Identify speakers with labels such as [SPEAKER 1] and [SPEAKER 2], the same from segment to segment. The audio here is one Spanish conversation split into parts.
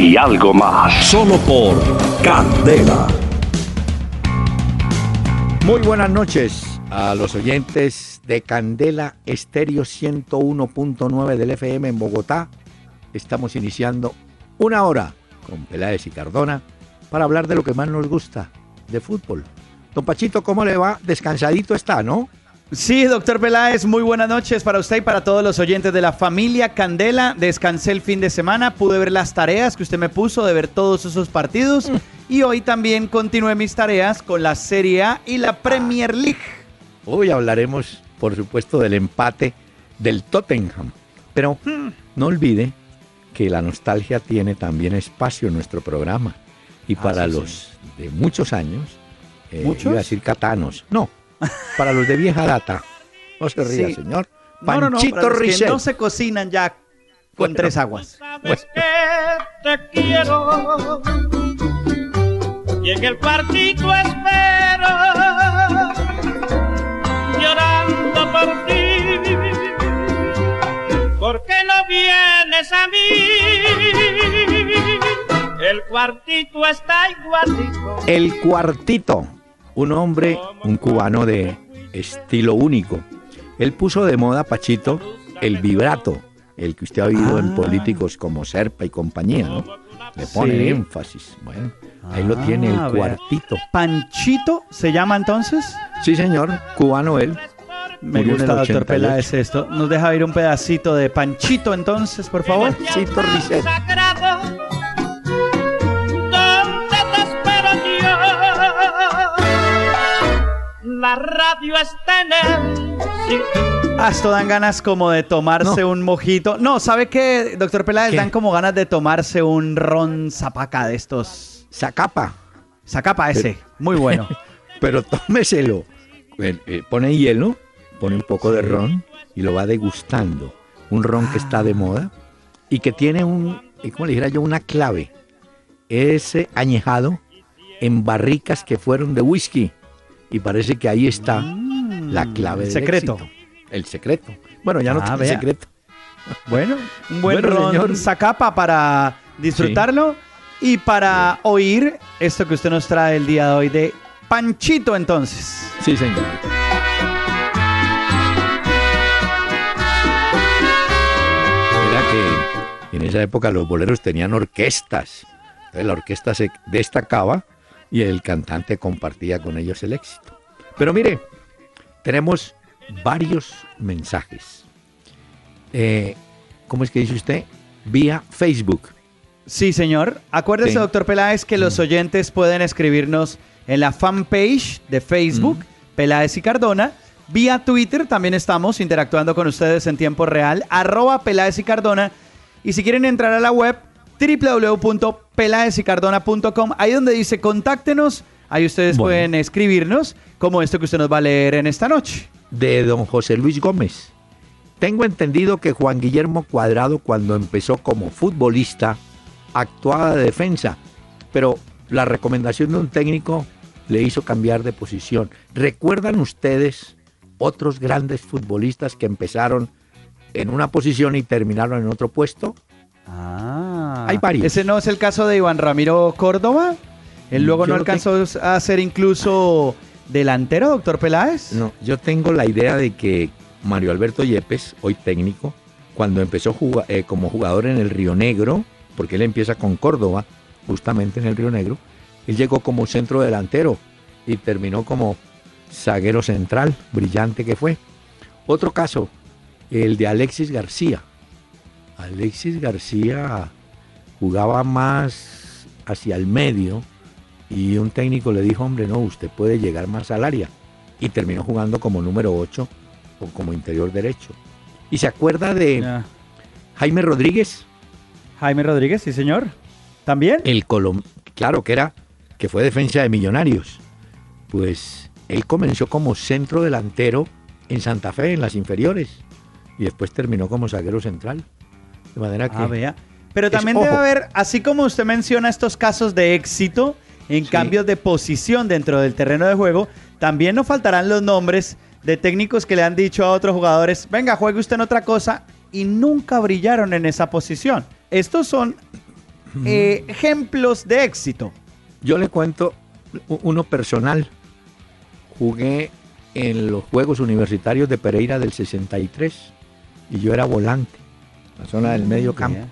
[SPEAKER 1] y algo más. Solo por Candela.
[SPEAKER 2] Muy buenas noches a los oyentes de Candela Estéreo 101.9 del FM en Bogotá. Estamos iniciando una hora con Peláez y Cardona para hablar de lo que más nos gusta, de fútbol. Don Pachito, ¿cómo le va? Descansadito está, ¿no?
[SPEAKER 3] Sí, doctor Peláez, muy buenas noches para usted y para todos los oyentes de la familia Candela. Descansé el fin de semana, pude ver las tareas que usted me puso de ver todos esos partidos y hoy también continué mis tareas con la Serie A y la Premier League.
[SPEAKER 2] Hoy hablaremos, por supuesto, del empate del Tottenham. Pero no olvide que la nostalgia tiene también espacio en nuestro programa. Y para
[SPEAKER 3] sí,
[SPEAKER 2] los de muchos años, eh,
[SPEAKER 3] ¿Muchos?
[SPEAKER 2] iba a decir catanos. No, para los de vieja data. No se ría,
[SPEAKER 3] Sí.
[SPEAKER 2] señor.
[SPEAKER 3] No, no, no,
[SPEAKER 2] Panchito
[SPEAKER 3] para los que no se cocinan ya con
[SPEAKER 2] Bueno.
[SPEAKER 3] tres aguas.
[SPEAKER 4] Sabes que te quiero y en el partido espero llorando por ti. ¿Por qué no vienes a mí? El cuartito está igualito.
[SPEAKER 2] El Cuartito, un hombre, un cubano de estilo único. Él puso de moda, Pachito, el vibrato, el que usted ha oído en
[SPEAKER 3] Ah.
[SPEAKER 2] políticos como Serpa y compañía, ¿no? Le pone
[SPEAKER 3] Sí.
[SPEAKER 2] énfasis. Bueno, ahí lo tiene
[SPEAKER 3] Ah,
[SPEAKER 2] el
[SPEAKER 3] vea.
[SPEAKER 2] Cuartito.
[SPEAKER 3] ¿Panchito se llama entonces?
[SPEAKER 2] Sí, señor, cubano él.
[SPEAKER 3] Me
[SPEAKER 2] Murió
[SPEAKER 3] gusta, doctor
[SPEAKER 2] 88.
[SPEAKER 3] Peláez, esto. ¿Nos deja ir un pedacito de Panchito entonces, por favor?
[SPEAKER 2] Panchito Risset.
[SPEAKER 4] La radio está en.
[SPEAKER 3] Ah, esto dan ganas como de tomarse un mojito. No, ¿sabe qué, doctor Peláez?
[SPEAKER 2] ¿Qué?
[SPEAKER 3] Dan como ganas de tomarse un ron zapaca de estos.
[SPEAKER 2] Zacapa,
[SPEAKER 3] Zacapa ese, muy bueno.
[SPEAKER 2] pero tómeselo. Eh, pone hielo, pone un poco de ron y lo va degustando. Un ron que está de moda y que tiene un, eh, ¿cómo le dijera yo? Una clave. Ese añejado en barricas que fueron de whisky. Y parece que ahí está la clave
[SPEAKER 3] el
[SPEAKER 2] del
[SPEAKER 3] secreto.
[SPEAKER 2] éxito. El secreto. Bueno, ya no
[SPEAKER 3] Ah,
[SPEAKER 2] tiene
[SPEAKER 3] vea.
[SPEAKER 2] secreto.
[SPEAKER 3] Bueno, un buen
[SPEAKER 2] Bueno,
[SPEAKER 3] ron
[SPEAKER 2] señor.
[SPEAKER 3] Zacapa para disfrutarlo y para oír esto que usted nos trae el día de hoy de Panchito entonces.
[SPEAKER 2] Sí, señor. Mira que en esa época los boleros tenían orquestas. Entonces la orquesta se destacaba y el cantante compartía con ellos el éxito. Pero mire, tenemos varios mensajes. Eh, ¿Cómo es que dice usted? Vía Facebook.
[SPEAKER 3] Sí, señor. Acuérdese,
[SPEAKER 2] Sí.
[SPEAKER 3] doctor Peláez, que los oyentes pueden escribirnos en la fanpage de Facebook, Peláez y Cardona. Vía Twitter también estamos interactuando con ustedes en tiempo real, arroba Peláez y Cardona. Y si quieren entrar a la web, www.pelaezycardona.com, ahí donde dice contáctenos, ahí ustedes
[SPEAKER 2] Bueno.
[SPEAKER 3] pueden escribirnos, como esto que usted nos va a leer en esta noche.
[SPEAKER 2] de don José Luis Gómez. Tengo entendido que Juan Guillermo Cuadrado cuando empezó como futbolista actuaba de defensa, pero la recomendación de un técnico le hizo cambiar de posición. ¿Recuerdan ustedes otros grandes futbolistas que empezaron en una posición y terminaron en otro puesto?
[SPEAKER 3] Ah,
[SPEAKER 2] Hay varios.
[SPEAKER 3] ¿Ese no es el caso de Iván Ramiro Córdoba? Él luego
[SPEAKER 2] Yo
[SPEAKER 3] no alcanzó a ser incluso delantero, doctor Peláez.
[SPEAKER 2] No, yo tengo la idea de que Mario Alberto Yepes, hoy técnico, cuando empezó eh, como jugador en el Río Negro, porque él empieza con Córdoba, justamente en el Río Negro, él llegó como centro delantero y terminó como zaguero central, brillante que fue. Otro caso, el de Alexis García. Alexis García jugaba más hacia el medio y un técnico le dijo, hombre, no, usted puede llegar más al área. Y terminó jugando como número 8 o como interior derecho. ¿Y se acuerda de. Jaime Rodríguez?
[SPEAKER 3] Jaime Rodríguez, sí, señor. ¿También?
[SPEAKER 2] El Colom claro que era, que fue defensa de Millonarios. Pues él comenzó como centro delantero en Santa Fe, en las inferiores, y después terminó como zaguero central. De manera que...
[SPEAKER 3] Ah, vea. Pero
[SPEAKER 2] Es-
[SPEAKER 3] también debe
[SPEAKER 2] ojo.
[SPEAKER 3] haber, así como usted menciona estos casos de éxito en
[SPEAKER 2] Sí.
[SPEAKER 3] cambios de posición dentro del terreno de juego, también no faltarán los nombres de técnicos que le han dicho a otros jugadores, venga, juegue usted en otra cosa, y nunca brillaron en esa posición. Estos son eh, ejemplos de éxito.
[SPEAKER 2] Yo le cuento uno personal. Jugué en los Juegos Universitarios de Pereira del 63 y yo era volante, la zona del medio campo.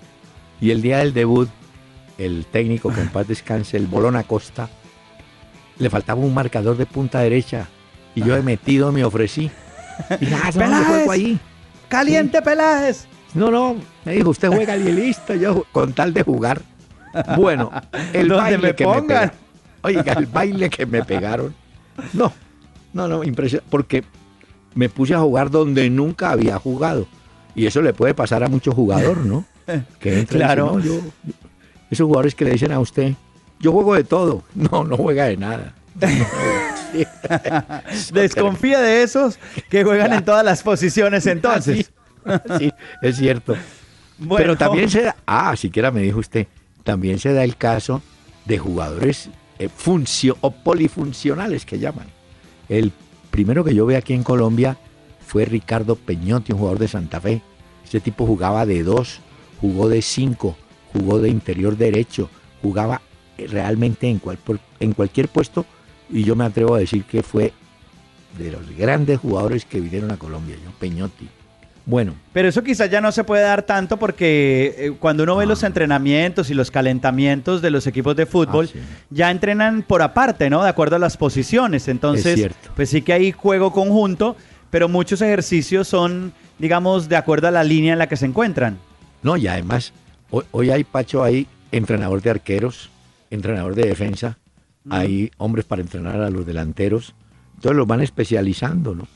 [SPEAKER 2] Y el día del debut, el técnico en paz descanse, el Bolón Acosta, le faltaba un marcador de punta derecha y yo he metido me ofrecí. Y nada, no, yo
[SPEAKER 3] Peláez.
[SPEAKER 2] juego ahí.
[SPEAKER 3] Caliente Peláez.
[SPEAKER 2] No, no, me dijo, usted juega y listo, yo con tal de jugar. Bueno, el baile
[SPEAKER 3] me
[SPEAKER 2] que
[SPEAKER 3] pongan.
[SPEAKER 2] me pegaron. Oiga, el baile que me pegaron. No, no, no, impresionante, porque me puse a jugar donde nunca había jugado. Y eso le puede pasar a mucho jugador, ¿no? Que entra y
[SPEAKER 3] Claro.
[SPEAKER 2] dice, "No, yo- esos jugadores que le dicen a usted, yo juego de todo. No, no juega de nada.
[SPEAKER 3] Desconfía de esos que juegan en todas las posiciones entonces.
[SPEAKER 2] Sí, es cierto.
[SPEAKER 3] Bueno,
[SPEAKER 2] Pero también se da, ah, siquiera me dijo usted, también se da el caso de jugadores eh, funcio- o polifuncionales que llaman. El primero que yo vi aquí en Colombia fue Ricardo Peñotti, un jugador de Santa Fe. Ese tipo jugaba de dos, jugó de cinco, jugó de interior derecho, jugaba realmente en, cual- en cualquier puesto y yo me atrevo a decir que fue de los grandes jugadores que vinieron a Colombia, yo, Peñotti. Bueno,
[SPEAKER 3] Pero eso quizás ya no se puede dar tanto porque eh, cuando uno ve los entrenamientos y los calentamientos de los equipos de fútbol,
[SPEAKER 2] Ah, sí.
[SPEAKER 3] ya entrenan por aparte, ¿no? De acuerdo a las posiciones. Entonces,
[SPEAKER 2] cierto.
[SPEAKER 3] pues sí que hay juego conjunto, pero muchos ejercicios son, digamos, de acuerdo a la línea en la que se encuentran.
[SPEAKER 2] No, y además, hoy, hoy hay, Pacho, hay entrenador de arqueros, entrenador de defensa, hay hombres para entrenar a los delanteros, entonces los van especializando, ¿no?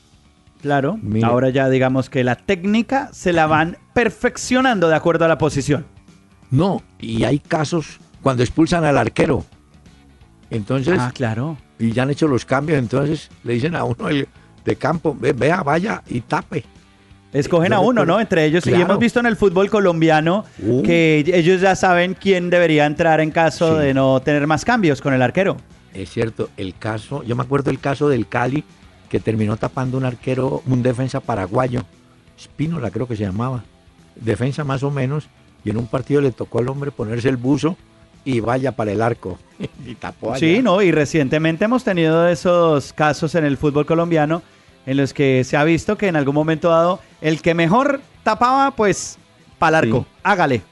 [SPEAKER 3] Claro. Ahora ya digamos que la técnica se la van perfeccionando de acuerdo a la posición.
[SPEAKER 2] No, y hay casos cuando expulsan al arquero, entonces,
[SPEAKER 3] ah, claro.
[SPEAKER 2] y ya han hecho los cambios, entonces le dicen a uno el de campo, "Ve- vea, vaya y tape.
[SPEAKER 3] Escogen a uno, ¿no? Entre ellos. Y hemos visto en el fútbol colombiano
[SPEAKER 2] Uh.
[SPEAKER 3] que ellos ya saben quién debería entrar en caso
[SPEAKER 2] Sí.
[SPEAKER 3] de no tener más cambios con el arquero.
[SPEAKER 2] Es cierto, el caso, yo me acuerdo el caso del Cali, que terminó tapando un arquero, un defensa paraguayo, Spínola creo que se llamaba, defensa más o menos, y en un partido le tocó al hombre ponerse el buzo y vaya para el arco. y tapó allá.
[SPEAKER 3] Sí, ¿no? Y recientemente hemos tenido esos casos en el fútbol colombiano en los que se ha visto que en algún momento dado el que mejor tapaba, pues, para el arco.
[SPEAKER 2] Sí.
[SPEAKER 3] Hágale.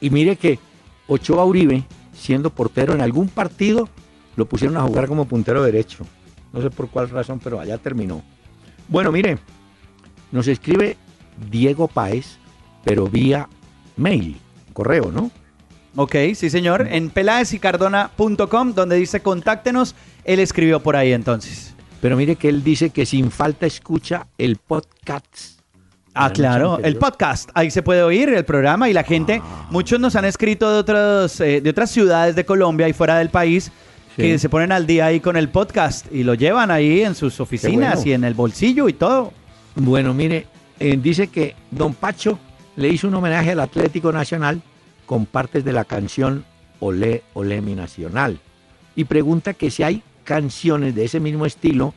[SPEAKER 2] Y mire que Ochoa Uribe, siendo portero en algún partido, lo pusieron a jugar como puntero derecho. No sé por cuál razón, pero allá terminó. Bueno, mire, nos escribe Diego Páez, pero vía mail, correo, ¿no?
[SPEAKER 3] Ok, sí, señor. En peladesicardona.com, donde dice contáctenos, él escribió por ahí entonces.
[SPEAKER 2] Pero mire que él dice que sin falta escucha el podcast.
[SPEAKER 3] Ah, claro, el podcast. Ahí se puede oír el programa y la gente,
[SPEAKER 2] Ah.
[SPEAKER 3] muchos nos han escrito de, otros, eh, de otras ciudades de Colombia y fuera del país que se ponen al día ahí con el podcast y lo llevan ahí en sus oficinas
[SPEAKER 2] bueno.
[SPEAKER 3] y en el bolsillo y todo.
[SPEAKER 2] Bueno, mire, eh, dice que Don Pacho le hizo un homenaje al Atlético Nacional con partes de la canción Olé, Olé mi Nacional. Y pregunta que si hay canciones de ese mismo estilo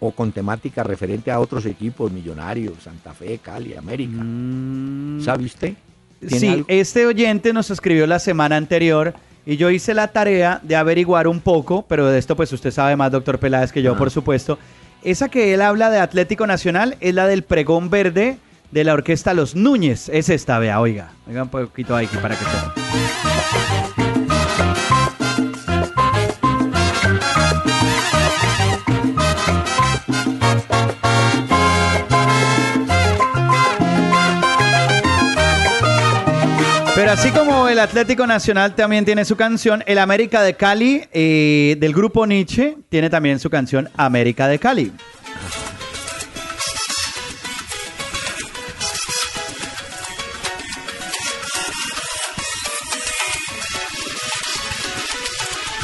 [SPEAKER 2] o con temática referente a otros equipos, Millonarios, Santa Fe, Cali, América.
[SPEAKER 3] Mm,
[SPEAKER 2] ¿Sabe usted? ¿Tiene
[SPEAKER 3] Sí,
[SPEAKER 2] algo?
[SPEAKER 3] este oyente nos escribió la semana anterior y yo hice la tarea de averiguar un poco, pero de esto pues usted sabe más, doctor Peláez, que yo,
[SPEAKER 2] Ah.
[SPEAKER 3] por supuesto. Esa que él habla de Atlético Nacional es la del pregón verde de la orquesta Los Núñez. Es esta, vea, oiga. Oiga un poquito ahí para que sepa. Pero así como el Atlético Nacional también tiene su canción, el América de Cali eh, del grupo Nietzsche tiene también su canción América de Cali.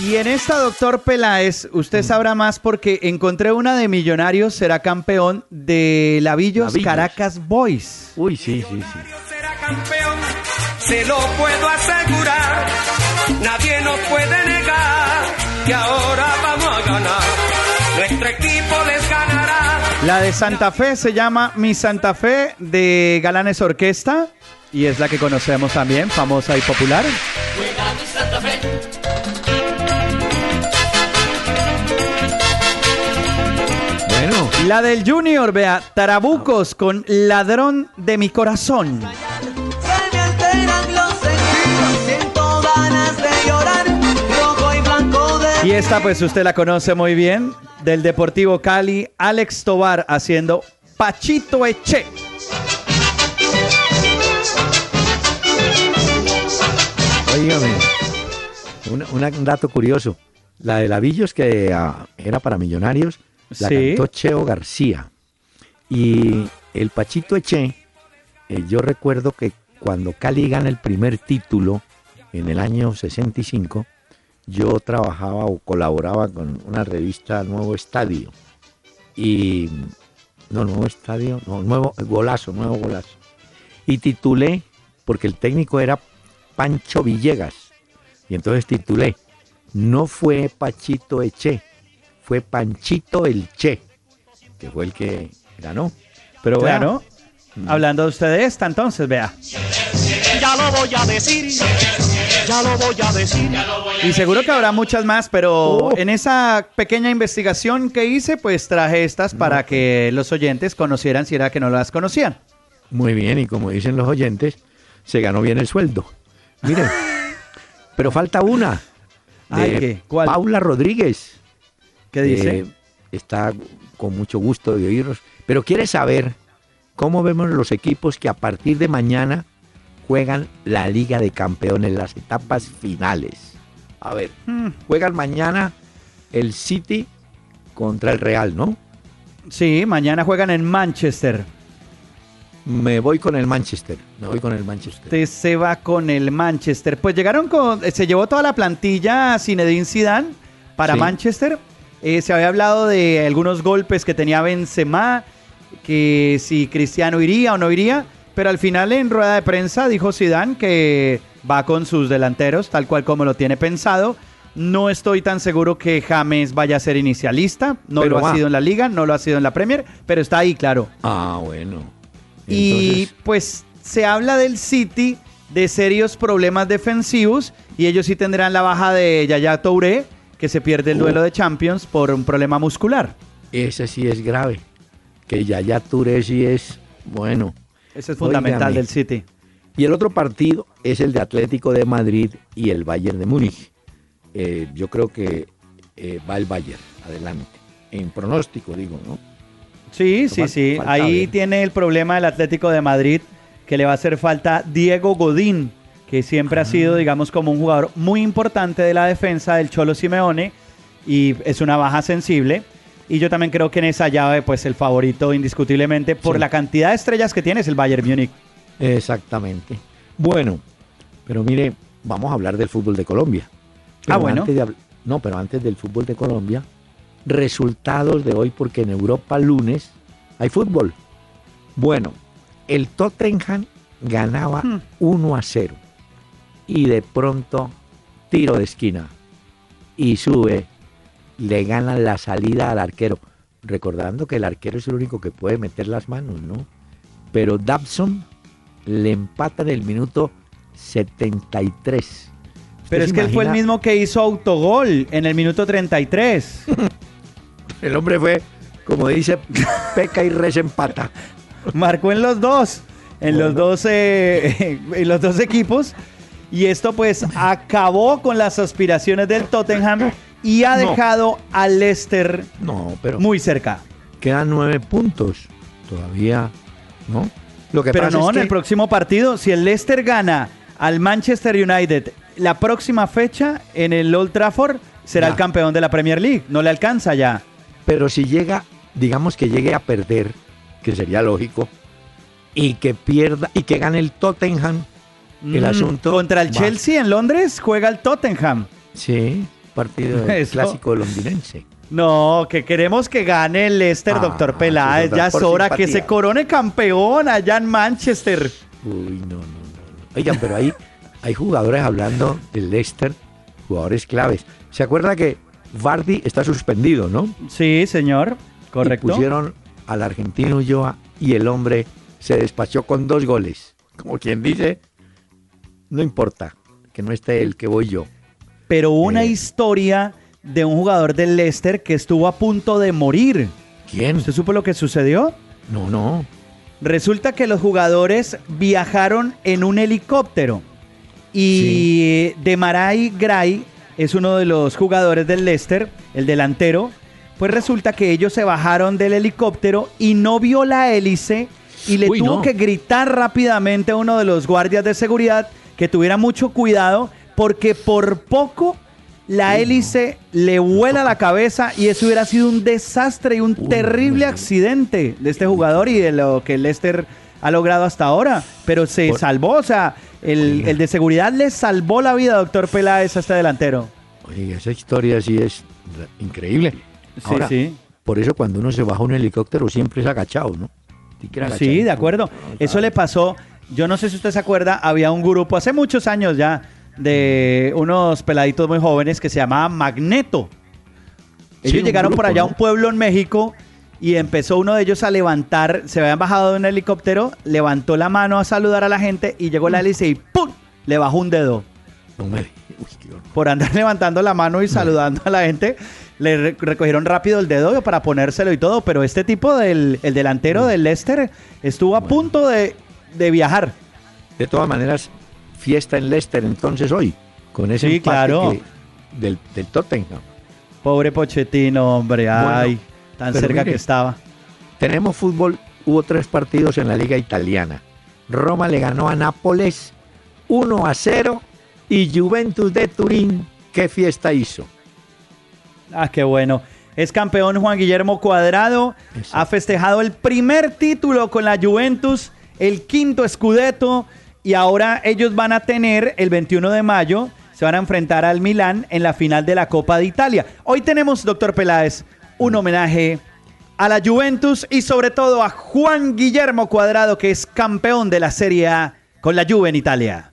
[SPEAKER 3] Y en esta, doctor Peláez, usted sabrá más porque encontré una de Millonarios, será campeón de Lavillos,
[SPEAKER 2] Lavillos.
[SPEAKER 3] Caracas Boys.
[SPEAKER 2] Uy, sí, sí, sí.
[SPEAKER 5] Se lo puedo asegurar. Nadie nos puede negar que ahora vamos a ganar. Nuestro equipo les ganará.
[SPEAKER 3] La de Santa Fe se llama Mi Santa Fe de Galanes Orquesta y es la que conocemos también, famosa y popular.
[SPEAKER 2] Bueno,
[SPEAKER 3] La del Junior, vea, Tarabucos con Ladrón de mi corazón.
[SPEAKER 6] Y
[SPEAKER 3] esta pues usted la conoce muy bien, del Deportivo Cali, Alex Tobar haciendo Pachito Eche.
[SPEAKER 2] Una- un dato curioso. La de Lavillos, que ah, era para millonarios, la
[SPEAKER 3] Sí.
[SPEAKER 2] cantó Cheo García. Y el Pachito Eche, eh, yo recuerdo que cuando Cali gana el primer título en el año 65, yo trabajaba o colaboraba con una revista Nuevo Estadio. Y. No, Nuevo Estadio, no, Nuevo Golazo, Nuevo Golazo. Y titulé, porque el técnico era Pancho Villegas. Y entonces titulé, no fue Pachito Eche, fue Panchito el Che, que fue el que ganó. Pero vea,
[SPEAKER 3] Claro. Hablando de usted de esta, entonces, vea.
[SPEAKER 5] Lo voy a decir, ya lo voy a decir.
[SPEAKER 3] Y seguro que habrá muchas más, pero en esa pequeña investigación que hice, pues traje estas para que los oyentes conocieran si era que no las conocían.
[SPEAKER 2] Muy bien, y como dicen los oyentes, se ganó bien el sueldo. Miren, pero falta una.
[SPEAKER 3] Ay,
[SPEAKER 2] de
[SPEAKER 3] ¿qué? ¿Cuál?
[SPEAKER 2] Paula Rodríguez.
[SPEAKER 3] ¿Qué dice?
[SPEAKER 2] Eh, está con mucho gusto de oírnos, pero quiere saber cómo vemos los equipos que a partir de mañana juegan la Liga de Campeones, las etapas finales. A ver,
[SPEAKER 3] Hmm,
[SPEAKER 2] juegan mañana el City contra el Real, ¿no?
[SPEAKER 3] sí, mañana juegan en Manchester.
[SPEAKER 2] Me voy con el Manchester, me voy con el Manchester.
[SPEAKER 3] Usted se va con el Manchester. Pues llegaron con, eh, se llevó toda la plantilla Zinedine Zidane para
[SPEAKER 2] Sí.
[SPEAKER 3] Manchester. Eh, se había hablado de algunos golpes que tenía Benzema, que si Cristiano iría o no iría, pero al final en rueda de prensa dijo Zidane que va con sus delanteros, tal cual como lo tiene pensado. No estoy tan seguro que James vaya a ser inicialista, no
[SPEAKER 2] Pero
[SPEAKER 3] lo ha sido en la liga, no lo ha sido en la Premier, pero está ahí, claro.
[SPEAKER 2] Ah, bueno.
[SPEAKER 3] Y pues se habla del City de serios problemas defensivos y ellos sí tendrán la baja de Yaya Touré, que se pierde el duelo de Champions por un problema muscular.
[SPEAKER 2] ese sí es grave. Que Yaya Touré sí es, bueno.
[SPEAKER 3] Ese es fundamental del City.
[SPEAKER 2] Y el otro partido es el de Atlético de Madrid y el Bayern de Múnich. Eh, yo creo que eh, va el Bayern adelante. En pronóstico, digo, ¿no?
[SPEAKER 3] Sí,
[SPEAKER 2] Pero
[SPEAKER 3] sí, sí. Ahí tiene el problema del Atlético de Madrid, que le va a hacer falta Diego Godín, que siempre ha
[SPEAKER 2] Ah.
[SPEAKER 3] sido, digamos, como un jugador muy importante de la defensa del Cholo Simeone y es una baja sensible. Y yo también creo que en esa llave, pues el favorito indiscutiblemente por
[SPEAKER 2] Sí.
[SPEAKER 3] la cantidad de estrellas que tiene es el Bayern Múnich.
[SPEAKER 2] Exactamente. Bueno, pero mire, vamos a hablar del fútbol de Colombia. Pero
[SPEAKER 3] Ah, bueno.
[SPEAKER 2] antes de habl- no, pero antes del fútbol de Colombia, resultados de hoy, porque en Europa lunes hay fútbol. Bueno, el Tottenham ganaba
[SPEAKER 3] Hmm.
[SPEAKER 2] 1 a 0 y de pronto tiro de esquina y sube, le ganan la salida al arquero. Recordando que el arquero es el único que puede meter las manos, ¿no? Pero Dabson le empata en el minuto 73. ¿Usted
[SPEAKER 3] Pero es que él fue el mismo que hizo autogol en el minuto 33.
[SPEAKER 2] El hombre fue, como dice, peca y res empata.
[SPEAKER 3] Marcó en los dos, en los dos, eh, en los dos equipos. Y esto pues acabó con las aspiraciones del Tottenham y ha
[SPEAKER 2] No.
[SPEAKER 3] dejado al Leicester
[SPEAKER 2] No, pero
[SPEAKER 3] muy cerca.
[SPEAKER 2] quedan nueve puntos todavía, ¿no? Lo que
[SPEAKER 3] Pero
[SPEAKER 2] pasa
[SPEAKER 3] no,
[SPEAKER 2] es
[SPEAKER 3] en
[SPEAKER 2] que
[SPEAKER 3] el próximo partido, si el Leicester gana al Manchester United la próxima fecha en el Old Trafford, será
[SPEAKER 2] Ya.
[SPEAKER 3] el campeón de la Premier League. No le alcanza ya.
[SPEAKER 2] Pero si llega, digamos que llegue a perder, que sería lógico, y que pierda, y que gane el Tottenham, el
[SPEAKER 3] Mm,
[SPEAKER 2] asunto.
[SPEAKER 3] Contra el
[SPEAKER 2] va-
[SPEAKER 3] Chelsea en Londres juega el Tottenham.
[SPEAKER 2] Sí, partido del clásico londinense.
[SPEAKER 3] No, que queremos que gane el Leicester,
[SPEAKER 2] Ah,
[SPEAKER 3] doctor Peláez. Ya es hora que se corone campeón allá en Manchester.
[SPEAKER 2] Uy, no, no, no. Oigan, pero ahí hay jugadores hablando del Leicester, jugadores claves. ¿Se acuerda que Vardy está suspendido, no?
[SPEAKER 3] Sí, señor. Correcto.
[SPEAKER 2] Y pusieron al argentino Ulloa y el hombre se despachó con dos goles. Como quien dice, no importa, que no esté él, que voy yo.
[SPEAKER 3] Pero hubo una historia de un jugador del Leicester que estuvo a punto de morir.
[SPEAKER 2] ¿Quién?
[SPEAKER 3] ¿Usted supo lo que sucedió?
[SPEAKER 2] No, no.
[SPEAKER 3] Resulta que los jugadores viajaron en un helicóptero y Demarai Gray es uno de los jugadores del Leicester, el delantero. Pues resulta que ellos se bajaron del helicóptero y no vio la hélice y le
[SPEAKER 2] Uy,
[SPEAKER 3] tuvo
[SPEAKER 2] no.
[SPEAKER 3] que gritar rápidamente a uno de los guardias de seguridad que tuviera mucho cuidado porque por poco la hélice le vuela la cabeza y eso hubiera sido un desastre y un terrible accidente de este jugador y de lo que el Leicester ha logrado hasta ahora. Pero se
[SPEAKER 2] Por-
[SPEAKER 3] salvó, o sea, el, de seguridad le salvó la vida, doctor Peláez, a este delantero.
[SPEAKER 2] Oiga, esa historia sí es increíble.
[SPEAKER 3] Sí,
[SPEAKER 2] Ahora,
[SPEAKER 3] sí.
[SPEAKER 2] Por eso cuando uno se baja a un helicóptero siempre es agachado, ¿no? Sí,
[SPEAKER 3] de acuerdo. Eso le pasó, yo no sé si usted se acuerda, había un grupo hace muchos años ya de unos peladitos muy jóvenes que se llamaba Magneto. Ellos
[SPEAKER 2] Sí,
[SPEAKER 3] llegaron por allá a un pueblo en México y empezó uno de ellos a levantar, se habían bajado de un helicóptero, levantó la mano a saludar a la gente y llegó la hélice y ¡pum! Le bajó un dedo.
[SPEAKER 2] No me- Uy, qué horror.
[SPEAKER 3] Por andar levantando la mano y saludando a la gente, le re- recogieron rápido el dedo para ponérselo y todo, pero este tipo del el delantero del Leicester estuvo a
[SPEAKER 2] Bueno.
[SPEAKER 3] punto de, de viajar.
[SPEAKER 2] De todas maneras, fiesta en Leicester entonces hoy, con ese
[SPEAKER 3] Sí,
[SPEAKER 2] empate
[SPEAKER 3] claro.
[SPEAKER 2] que- del, del Tottenham.
[SPEAKER 3] Pobre Pochettino, hombre, ay, tan cerca
[SPEAKER 2] mire.
[SPEAKER 3] que estaba.
[SPEAKER 2] Tenemos fútbol, hubo tres partidos en la liga italiana. Roma le ganó a Nápoles 1 a 0 y Juventus de Turín, ¿qué fiesta hizo?
[SPEAKER 3] Ah, qué bueno. Es campeón Juan Guillermo Cuadrado.
[SPEAKER 2] Eso.
[SPEAKER 3] Ha festejado el primer título con la Juventus, el quinto Scudetto. Y ahora ellos van a tener el 21 de mayo, se van a enfrentar al Milán en la final de la Copa de Italia. Hoy tenemos, doctor Peláez, un homenaje a la Juventus y sobre todo a Juan Guillermo Cuadrado, que es campeón de la Serie A con la Juve en Italia.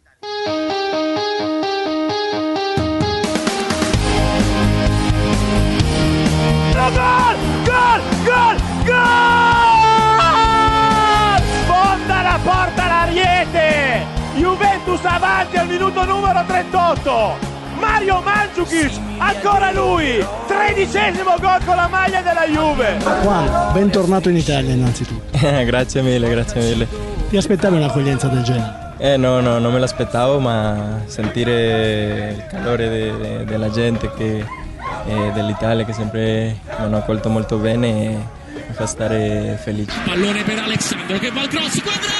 [SPEAKER 4] Numero 38! Mario Mandzukic, ancora lui! Tredicesimo gol con la maglia della Juve!
[SPEAKER 7] Juan, bentornato in Italia innanzitutto.
[SPEAKER 8] grazie mille, grazie mille.
[SPEAKER 7] Ti aspettavi un'accoglienza del genere?
[SPEAKER 8] Eh no, no, non me l'aspettavo, ma sentire il calore de- de- della gente che, eh, dell'Italia che sempre mi hanno accolto molto bene mi fa stare felice.
[SPEAKER 9] Pallone per Alessandro che va al cross, quadrato!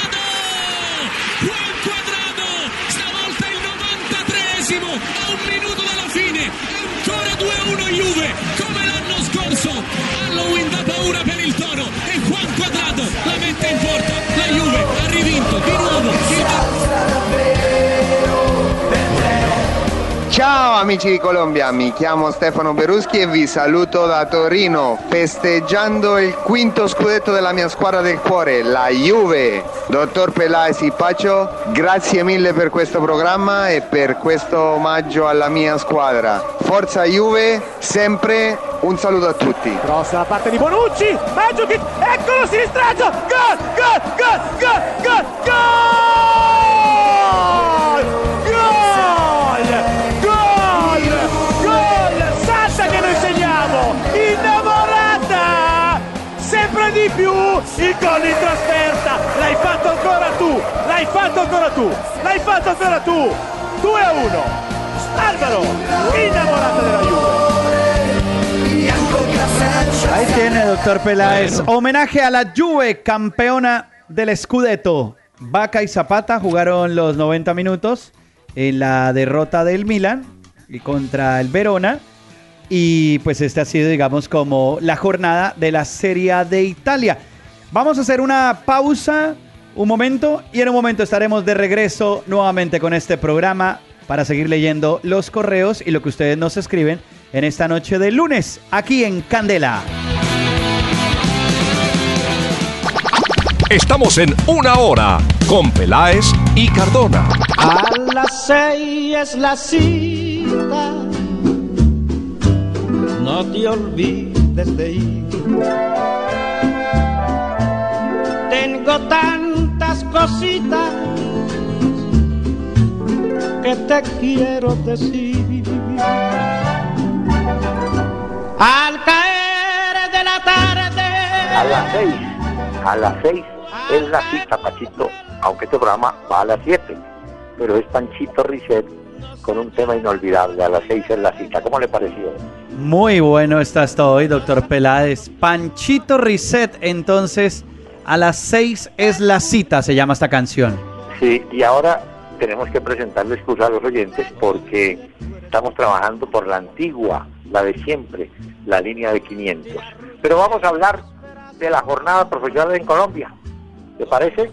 [SPEAKER 9] Un minuto dalla fine, ancora 2-1 Juve, come l'anno scorso. Halloween da paura per il Toro e Juan Quadrado la mette in porta. La Juve ha rivinto di nuovo
[SPEAKER 10] Ciao amici di Colombia, mi chiamo Stefano Beruschi e vi saluto da Torino, festeggiando il quinto scudetto della mia squadra del cuore, la Juve. Dottor Pelaes y Pacho, grazie mille per questo programma e per questo omaggio alla mia squadra. Forza Juve, sempre un saluto a tutti.
[SPEAKER 4] Cross da parte di Bonucci, Mandzukic, eccolo sinistrazzo! Gol! Gol! Gol! Gol! Gol! Gol! Di più il gol in trasferta! L'hai fatto ancora tu! L'hai fatto ancora tu! L'hai fatto ancora tu! 2 a 1! Alvaro! Innamorata della Juve!
[SPEAKER 3] Ahí tiene, doctor Peláez. Homenaje a la Juve, campeona del Scudetto. Vaca y Zapata jugaron los 90 minutos en la derrota del Milan y contra el Verona. Y pues este ha sido, digamos, como la jornada de la Serie A de Italia. Vamos a hacer una pausa, un momento, y en un momento estaremos de regreso nuevamente con este programa para seguir leyendo los correos y lo que ustedes nos escriben en esta noche de lunes aquí en Candela.
[SPEAKER 1] Estamos en una hora con Peláez y Cardona.
[SPEAKER 11] A las seis es la cita. No te olvides de ir. Tengo tantas cositas que te quiero decir. Al caer de la tarde.
[SPEAKER 12] A las seis, a las seis es la cita, Pachito, aunque este programa va a las siete, pero es Panchito Risset con un tema inolvidable, a las seis es la cita. ¿Cómo le pareció?
[SPEAKER 3] Muy bueno estás todo hoy, doctor Peláez. Panchito Reset, entonces, a las 6 es la cita, se llama esta canción.
[SPEAKER 12] Sí, y ahora tenemos que presentarle excusa a los oyentes porque estamos trabajando por la antigua, la de siempre, la línea de 500. Pero vamos a hablar de la jornada profesional en Colombia. ¿Te parece?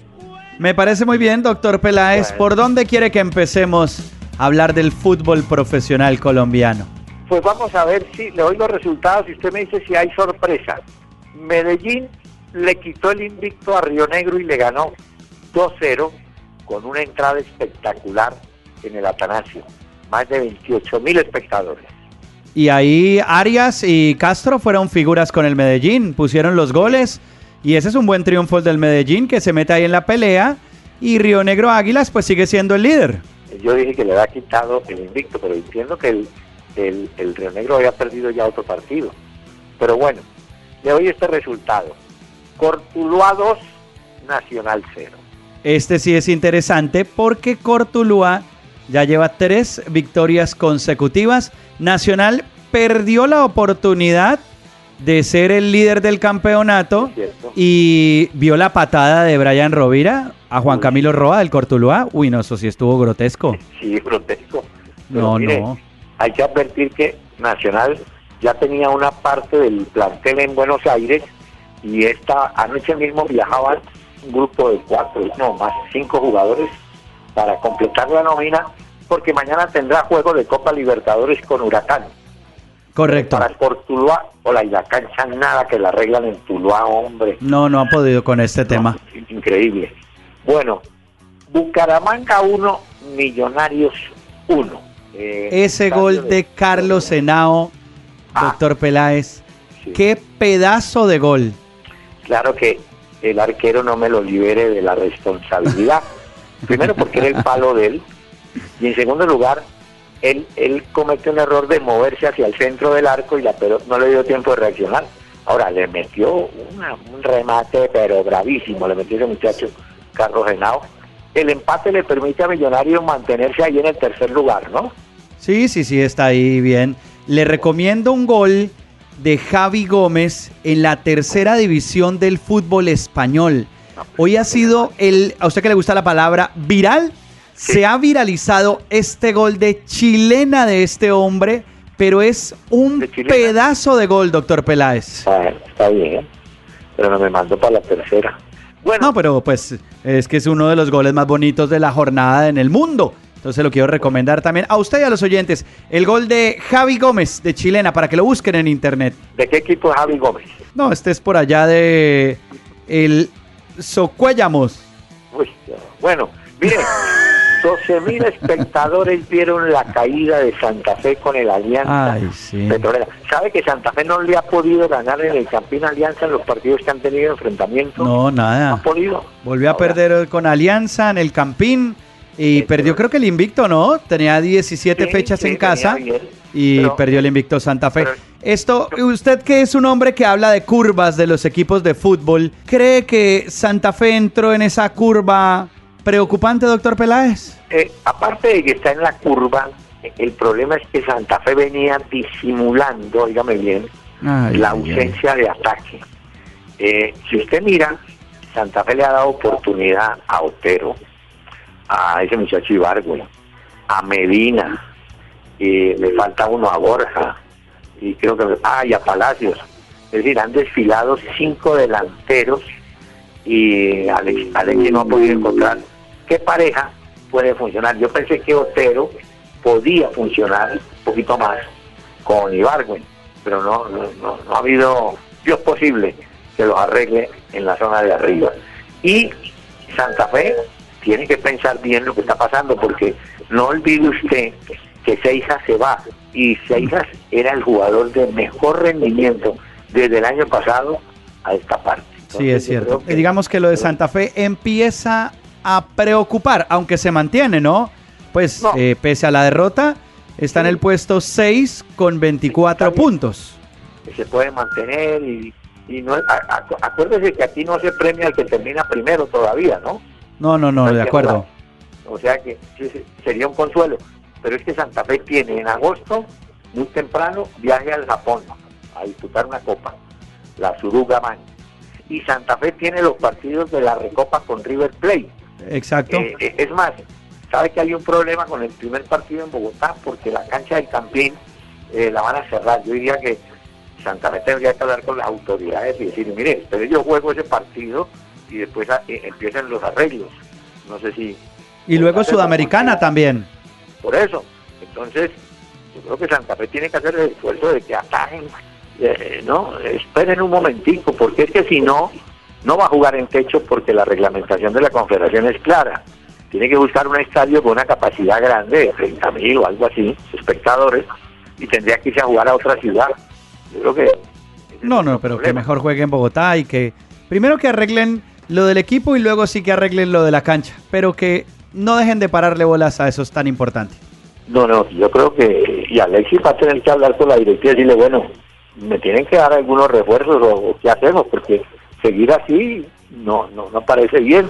[SPEAKER 3] Me parece muy bien, doctor Peláez.
[SPEAKER 12] Bueno.
[SPEAKER 3] ¿Por dónde quiere que empecemos a hablar del fútbol profesional colombiano?
[SPEAKER 12] Pues vamos a ver si le doy los resultados y usted me dice si hay sorpresa. Medellín le quitó el invicto a Río Negro y le ganó 2-0 con una entrada espectacular en el Atanasio. Más de 28 mil espectadores.
[SPEAKER 3] Y ahí Arias y Castro fueron figuras con el Medellín, pusieron los goles y ese es un buen triunfo el del Medellín que se mete ahí en la pelea y Río Negro Águilas pues sigue siendo el líder.
[SPEAKER 12] Yo dije que le había quitado el invicto, pero entiendo que el, el, el Río Negro había perdido ya otro partido. Pero bueno, le doy este resultado. Cortuluá 2, Nacional 0.
[SPEAKER 3] Este sí es interesante porque Cortuluá ya lleva tres victorias consecutivas. Nacional perdió la oportunidad de ser el líder del campeonato y vio la patada de Brian Rovira a Juan Camilo Roa del Cortuluá. Uy, no, eso sí estuvo grotesco.
[SPEAKER 12] Sí, grotesco. Pero
[SPEAKER 3] No,
[SPEAKER 12] mire,
[SPEAKER 3] no.
[SPEAKER 12] Hay que advertir que Nacional ya tenía una parte del plantel en Buenos Aires y esta anoche mismo viajaban un grupo de cuatro, no más, cinco jugadores para completar la nómina porque mañana tendrá juego de Copa Libertadores con Huracán.
[SPEAKER 3] Correcto.
[SPEAKER 12] Para por Tuluá, o la, y la cancha nada que la arreglan en Tuluá, hombre.
[SPEAKER 3] No, no ha podido con este tema.
[SPEAKER 12] Increíble. Bueno, Bucaramanga 1, Millonarios 1. Eh,
[SPEAKER 3] Ese gol de Carlos Henao, doctor Peláez, qué pedazo de gol.
[SPEAKER 12] Claro que el arquero no me lo libere de la responsabilidad. Primero porque era el palo de él. Y en segundo lugar, él, él comete un error de moverse hacia el centro del arco y la pelota no le dio tiempo de reaccionar. Ahora le metió una- un remate, pero bravísimo, le metió ese muchacho Carlos Genao. El empate le permite a Millonarios mantenerse ahí en el tercer lugar, ¿no?
[SPEAKER 3] Sí, sí, sí, está ahí bien. Le recomiendo un gol de Javi Gómez en la tercera división del fútbol español. Hoy ha sido el, a usted que le gusta la palabra viral, se ha viralizado este gol de chilena de este hombre, pero es un pedazo de gol, doctor Peláez.
[SPEAKER 12] Está, está bien, pero no me mandó para la tercera.
[SPEAKER 3] No, pero pues es que es uno de los goles más bonitos de la jornada en el mundo. Entonces lo quiero recomendar también a usted y a los oyentes. El gol de Javi Gómez de Chilena para que lo busquen en internet.
[SPEAKER 12] ¿De qué equipo es Javi Gómez?
[SPEAKER 3] No, este es por allá de el Socuellamos.
[SPEAKER 12] Uy, bueno, mire, 12 mil espectadores vieron la caída de Santa Fe con el Alianza
[SPEAKER 3] Ay, sí.
[SPEAKER 12] Petrolera. ¿Sabe que Santa Fe no le ha podido ganar en el Campín Alianza en los partidos que han tenido enfrentamientos?
[SPEAKER 3] No, nada.
[SPEAKER 12] ha podido.
[SPEAKER 3] Volvió a perder con Alianza en el Campín y perdió creo que el invicto, ¿no? Tenía 17
[SPEAKER 12] Sí,
[SPEAKER 3] fechas
[SPEAKER 12] sí,
[SPEAKER 3] en casa
[SPEAKER 12] bien.
[SPEAKER 3] y
[SPEAKER 12] Pero-
[SPEAKER 3] perdió el invicto Santa Fe. Esto, usted que es un hombre que habla de curvas de los equipos de fútbol, ¿cree que Santa Fe entró en esa curva preocupante, doctor Peláez?
[SPEAKER 12] Eh, aparte de que está en la curva, el problema es que Santa Fe venía disimulando, dígame bien,
[SPEAKER 3] Ay,
[SPEAKER 12] la
[SPEAKER 3] ay.
[SPEAKER 12] ausencia de ataque. Eh, si usted mira, Santa Fe le ha dado oportunidad a Otero, a ese muchacho Ibargüe, a Medina, y le falta uno a Borja, y creo que, ah, y a Palacios. Es decir, han desfilado cinco delanteros y Alex, Alex no ha podido encontrar qué pareja puede funcionar. Yo pensé que Otero podía funcionar un poquito más con Ibargüen, pero no, no, no, no ha habido Dios posible que los arregle en la zona de arriba. Y Santa Fe tiene que pensar bien lo que está pasando, porque no olvide usted que Seijas se va y Seijas era el jugador de mejor rendimiento desde el año pasado a esta parte.
[SPEAKER 3] Sí, es cierto. Y digamos que lo de Santa Fe empieza a preocupar, aunque se mantiene, ¿no? Pues eh, pese a la derrota, está en el puesto 6 con 24 puntos.
[SPEAKER 12] que se puede mantener y, y no a- a- acuérdese que aquí no se premia al que termina primero todavía, ¿no?
[SPEAKER 3] No, no, no, de acuerdo.
[SPEAKER 12] O sea que sería un consuelo. Pero es que Santa Fe tiene en agosto, muy temprano, viaje al Japón a disputar una copa, la Suruga Man. Y Santa Fe tiene los partidos de la Recopa con River Plate.
[SPEAKER 3] Exacto.
[SPEAKER 12] Eh, eh, es más, sabe que hay un problema con el primer partido en Bogotá porque la cancha del Campín eh, la van a cerrar. Yo diría que Santa Fe tendría que hablar con las autoridades y decir, mire, pero yo juego ese partido y después ah, eh, empiezan los arreglos. No sé si
[SPEAKER 3] Y luego Sudamericana también.
[SPEAKER 12] por eso. Entonces, yo creo que Santa Fe tiene que hacer el esfuerzo de que atajen, eh, no, esperen un momentico, porque es que si no, no va a jugar en techo porque la reglamentación de la confederación es clara. Tiene que buscar un estadio con una capacidad grande, de 30 mil o algo así, espectadores, y tendría que irse a jugar a otra ciudad. Yo creo que
[SPEAKER 3] No, no, pero que mejor juegue en Bogotá y que primero que arreglen lo del equipo y luego sí que arreglen lo de la cancha, pero que no dejen de pararle bolas a eso es tan importante.
[SPEAKER 12] No, no, yo creo que y Alexis va a tener que hablar con la directiva y decirle, bueno, me tienen que dar algunos refuerzos o, o qué hacemos, porque seguir así no no, no parece bien.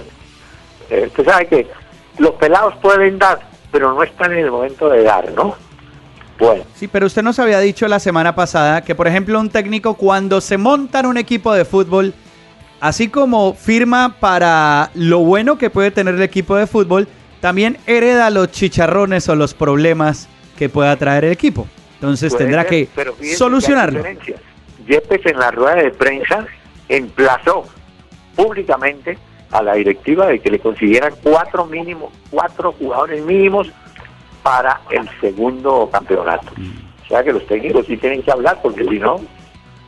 [SPEAKER 12] Eh, usted sabe que los pelados pueden dar, pero no están en el momento de dar, ¿no? Bueno,
[SPEAKER 3] Sí, pero usted nos había dicho la semana pasada que, por ejemplo, un técnico cuando se monta en un equipo de fútbol, así como firma para lo bueno que puede tener el equipo de fútbol, también hereda los chicharrones o los problemas que pueda traer el equipo. Entonces
[SPEAKER 12] puede
[SPEAKER 3] tendrá
[SPEAKER 12] ser,
[SPEAKER 3] que
[SPEAKER 12] pero
[SPEAKER 3] solucionarlo.
[SPEAKER 12] Yepes en la rueda de prensa emplazó públicamente a la directiva de que le consiguieran cuatro mínimos, cuatro jugadores mínimos para el segundo campeonato. O sea que los técnicos sí tienen que hablar porque si no,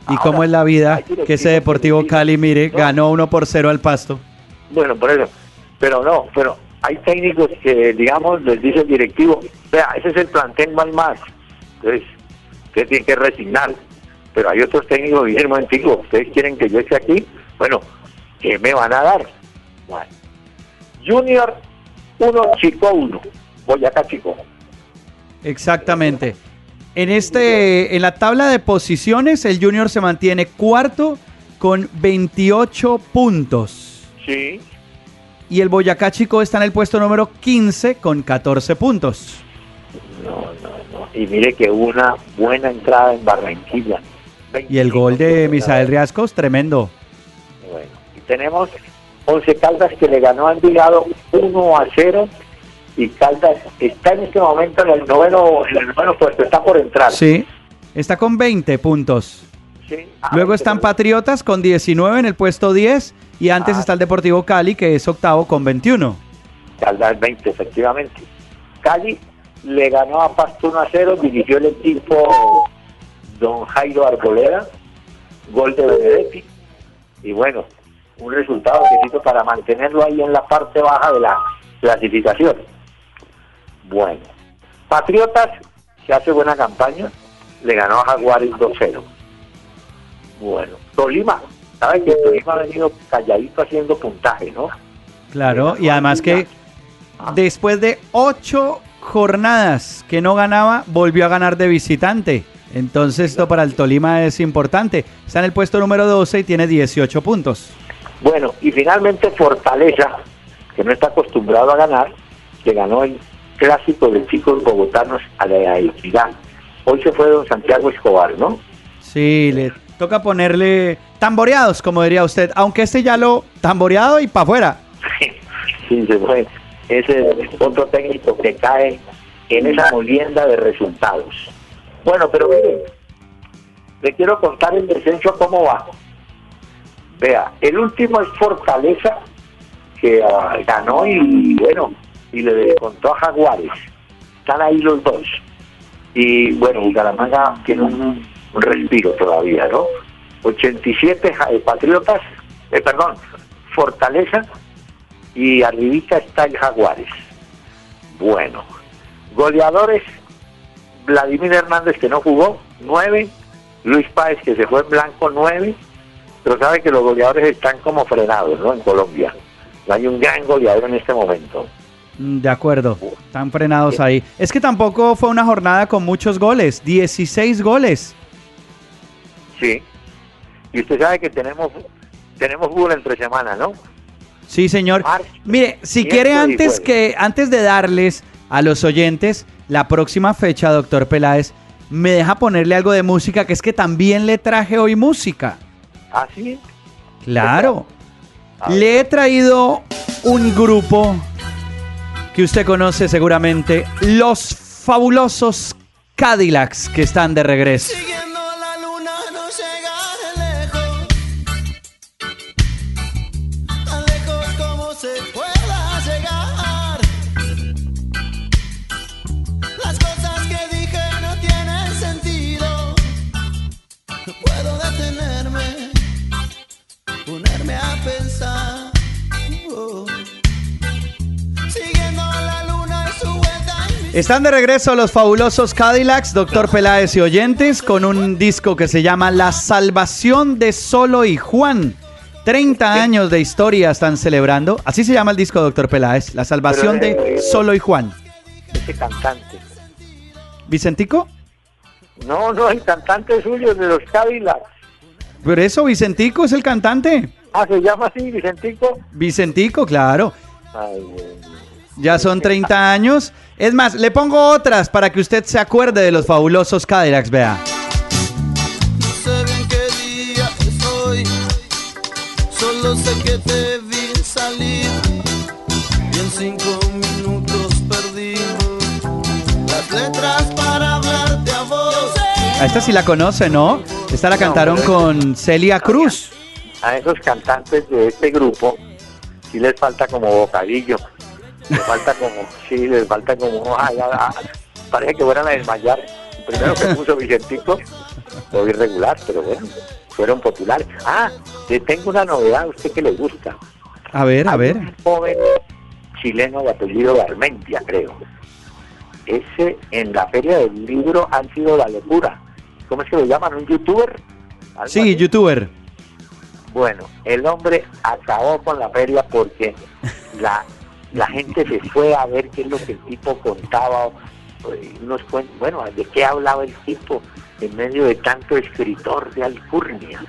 [SPEAKER 3] Y cómo es la vida que ese Deportivo Cali, mire, ganó 1 por 0 al pasto.
[SPEAKER 12] bueno, por eso, pero no, pero hay técnicos que, digamos, les dice el directivo, vea, ese es el plantel mal más, entonces, usted tiene que resignar, pero hay otros técnicos que dicen, momentico, ustedes quieren que yo esté aquí, bueno, ¿qué me van a dar? Bueno, Junior 1, Chico 1, Boyacá Chico.
[SPEAKER 3] Exactamente. En este, en la tabla de posiciones, el Junior se mantiene cuarto con 28 puntos.
[SPEAKER 12] Sí.
[SPEAKER 3] Y el Boyacá Chico está en el puesto número 15 con 14 puntos.
[SPEAKER 12] No, no, no. Y mire que hubo una buena entrada en Barranquilla.
[SPEAKER 3] Y el gol de Misael Riascos, tremendo.
[SPEAKER 12] Bueno, y tenemos Once Caldas que le ganó a Envigado 1 a 0 y Caldas está en este momento en el noveno, en el noveno puesto, está por entrar.
[SPEAKER 3] Sí, está con 20 puntos.
[SPEAKER 12] Sí.
[SPEAKER 3] Luego están Patriotas con 19 en el puesto 10 y antes está el Deportivo Cali que es octavo con 21.
[SPEAKER 12] Caldas 20, efectivamente. Cali le ganó a Pasto 1 a 0, dirigió el equipo don Jairo Arboleda, gol de Benedetti, y bueno, un resultado que hizo para mantenerlo ahí en la parte baja de la clasificación. Bueno, Patriotas, que hace buena campaña, le ganó a Jaguares 2-0. Bueno, Tolima, ¿sabes que Tolima ha venido calladito haciendo puntaje, no?
[SPEAKER 3] Claro, y además que después de ocho jornadas que no ganaba, volvió a ganar de visitante. Entonces esto para el Tolima es importante. Está en el puesto número 12 y tiene 18 puntos.
[SPEAKER 12] Bueno, y finalmente Fortaleza, que no está acostumbrado a ganar, que ganó el clásico de chicos bogotanos a la equidad. Hoy se fue don Santiago Escobar, ¿no?
[SPEAKER 3] Sí, le toca ponerle tamboreados, como diría usted, aunque este ya lo tamboreado y para afuera.
[SPEAKER 12] Sí, se fue. Ese es otro técnico que cae en esa molienda de resultados. Bueno, pero miren, le quiero contar el descenso cómo va. Vea, el último es Fortaleza, que ah, ganó y bueno, y le descontó a Jaguares. están ahí los dos. Y bueno, Bucaramanga tiene un, un respiro todavía, ¿no? 87 ja- eh, Patriotas, eh, perdón, Fortaleza y arribita está el Jaguares. Bueno, goleadores, Vladimir Hernández que no jugó, 9, Luis Páez que se fue en blanco, 9, pero sabe que los goleadores están como frenados, ¿no? En Colombia. No hay un gran goleador en este momento.
[SPEAKER 3] De acuerdo, están frenados ahí. Es que tampoco fue una jornada con muchos goles, 16 goles.
[SPEAKER 12] Sí. Y usted sabe que tenemos tenemos fútbol entre semana, ¿no?
[SPEAKER 3] Sí, señor. Mire, si quiere antes que antes de darles a los oyentes la próxima fecha, doctor Peláez, me deja ponerle algo de música, que es que también le traje hoy música.
[SPEAKER 12] ¿Ah, sí?
[SPEAKER 3] Claro. Le he traído un grupo que usted conoce seguramente, los fabulosos Cadillacs que están de regreso. Están de regreso los fabulosos Cadillacs, doctor Peláez y oyentes, con un disco que se llama La Salvación de Solo y Juan. 30 años de historia están celebrando. Así se llama el disco, doctor Peláez. La Salvación
[SPEAKER 12] Pero,
[SPEAKER 3] de
[SPEAKER 12] eh,
[SPEAKER 3] Solo y Juan.
[SPEAKER 12] Ese cantante.
[SPEAKER 3] ¿Vicentico?
[SPEAKER 12] No, no, el cantante suyo de los Cadillacs.
[SPEAKER 3] Pero eso, Vicentico es el cantante.
[SPEAKER 12] Ah, se llama así, Vicentico.
[SPEAKER 3] Vicentico, claro.
[SPEAKER 12] Ay, mío.
[SPEAKER 3] Ya son 30 años. Es más, le pongo otras para que usted se acuerde de los fabulosos Cadillacs, vea.
[SPEAKER 6] No sé bien qué día es hoy, solo sé que te vi salir y en cinco minutos perdí las letras para hablarte a vos.
[SPEAKER 3] A esta sí la conoce, ¿no? Esta la cantaron con Celia Cruz.
[SPEAKER 12] A esos cantantes de este grupo sí les falta como bocadillo. Les falta como, sí, les falta como, ay, ay, ay, parece que fueran a desmayar. Primero que puso Vicentico fue irregular, pero bueno, fueron populares. Ah, le tengo una novedad a usted que le gusta.
[SPEAKER 3] A ver, a ver.
[SPEAKER 12] Un joven chileno de apellido Garmentia, creo. Ese en la feria del libro han sido la locura. ¿Cómo es que lo llaman? ¿Un youtuber?
[SPEAKER 3] Sí,
[SPEAKER 12] así.
[SPEAKER 3] youtuber.
[SPEAKER 12] Bueno, el hombre acabó con la feria porque la, la gente se fue a ver qué es lo que el tipo contaba, eh, unos cuen- bueno, de qué hablaba el tipo en medio de tanto escritor de alcurnia.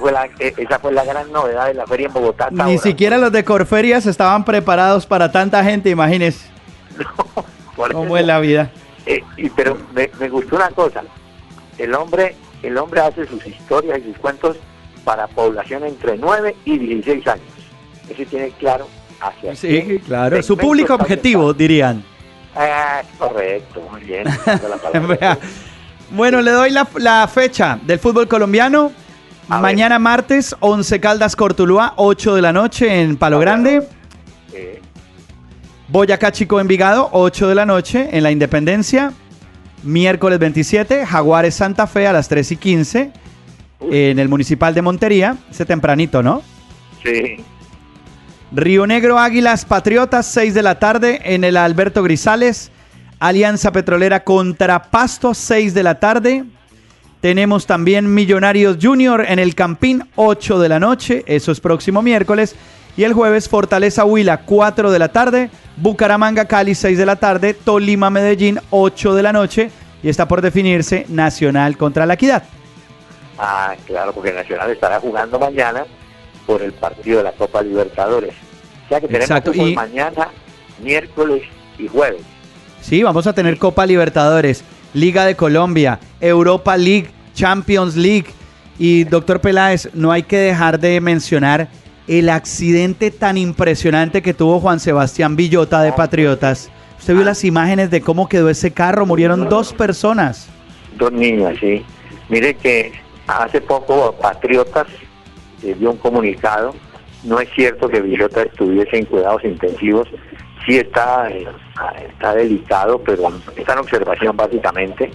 [SPEAKER 12] Fue la- e- esa fue la gran novedad de la feria en Bogotá.
[SPEAKER 3] Ni
[SPEAKER 12] ahora.
[SPEAKER 3] siquiera los de Corferias estaban preparados para tanta gente, imagínese.
[SPEAKER 12] Por
[SPEAKER 3] ¿Cómo
[SPEAKER 12] eso,
[SPEAKER 3] es la vida?
[SPEAKER 12] eh, y, pero me, me gustó una cosa, el hombre, el hombre hace sus historias y sus cuentos para población entre 9 y 16 años. Ese tiene claro hacia
[SPEAKER 3] Sí, claro. Su público objetivo, dirían.
[SPEAKER 12] Ah, correcto, muy bien. la.
[SPEAKER 3] Bueno, le doy la, la fecha del fútbol colombiano. Mañana martes, 11 Caldas Cortuluá, 8 de la noche en Palo Grande.
[SPEAKER 12] Eh,
[SPEAKER 3] Boyacá Chico Envigado, 8 de la noche en la Independencia. Miércoles 27, Jaguares Santa Fe a las 3 y 15 en el Municipal de Montería. Ese tempranito, ¿no?
[SPEAKER 12] sí,
[SPEAKER 3] Río Negro Águilas Patriotas, 6 de la tarde en el Alberto Grisales. Alianza Petrolera contra Pasto, 6 de la tarde. Tenemos también Millonarios Junior en el Campín, 8 de la noche. Eso es próximo miércoles. Y el jueves Fortaleza Huila, 4 de la tarde. Bucaramanga Cali, 6 de la tarde. Tolima Medellín, 8 de la noche. Y está por definirse Nacional contra la Equidad.
[SPEAKER 12] ah, claro, porque Nacional estará jugando mañana por el partido de la Copa Libertadores. O sea que tenemos
[SPEAKER 3] Exacto,
[SPEAKER 12] fútbol
[SPEAKER 3] y-
[SPEAKER 12] mañana, miércoles y jueves.
[SPEAKER 3] Sí, vamos a tener Copa Libertadores, Liga de Colombia, Europa League, Champions League. Y doctor Peláez, no hay que dejar de mencionar el accidente tan impresionante que tuvo Juan Sebastián Villota de Patriotas. Usted vio las imágenes de cómo quedó ese carro, murieron dos personas.
[SPEAKER 12] Dos niñas, sí. Mire que hace poco Patriotas eh, dio un comunicado. No es cierto que Villota estuviese en cuidados intensivos. Sí está eh, está delicado, pero está en observación básicamente.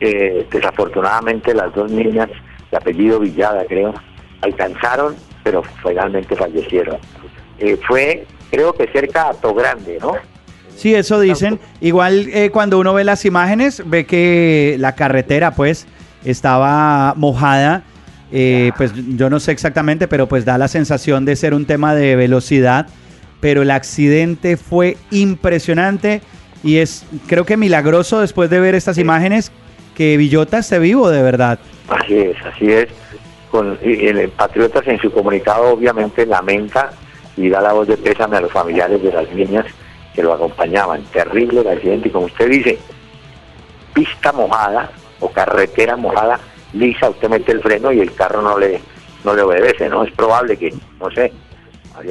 [SPEAKER 12] Eh, desafortunadamente las dos niñas de apellido Villada, creo, alcanzaron, pero finalmente fallecieron. Eh, fue, creo que cerca a Grande, ¿no?
[SPEAKER 3] Sí, eso dicen. Igual eh, cuando uno ve las imágenes, ve que la carretera, pues, estaba mojada. Eh, pues yo no sé exactamente, pero pues da la sensación de ser un tema de velocidad. Pero el accidente fue impresionante y es, creo que milagroso después de ver estas imágenes que Villota esté vivo de verdad.
[SPEAKER 12] Así es, así es. Con, el Patriotas en su comunicado obviamente lamenta y da la voz de pésame a los familiares de las niñas que lo acompañaban. Terrible el accidente y como usted dice, pista mojada o carretera mojada, lisa, usted mete el freno y el carro no le, no le obedece, ¿no? Es probable que, no sé.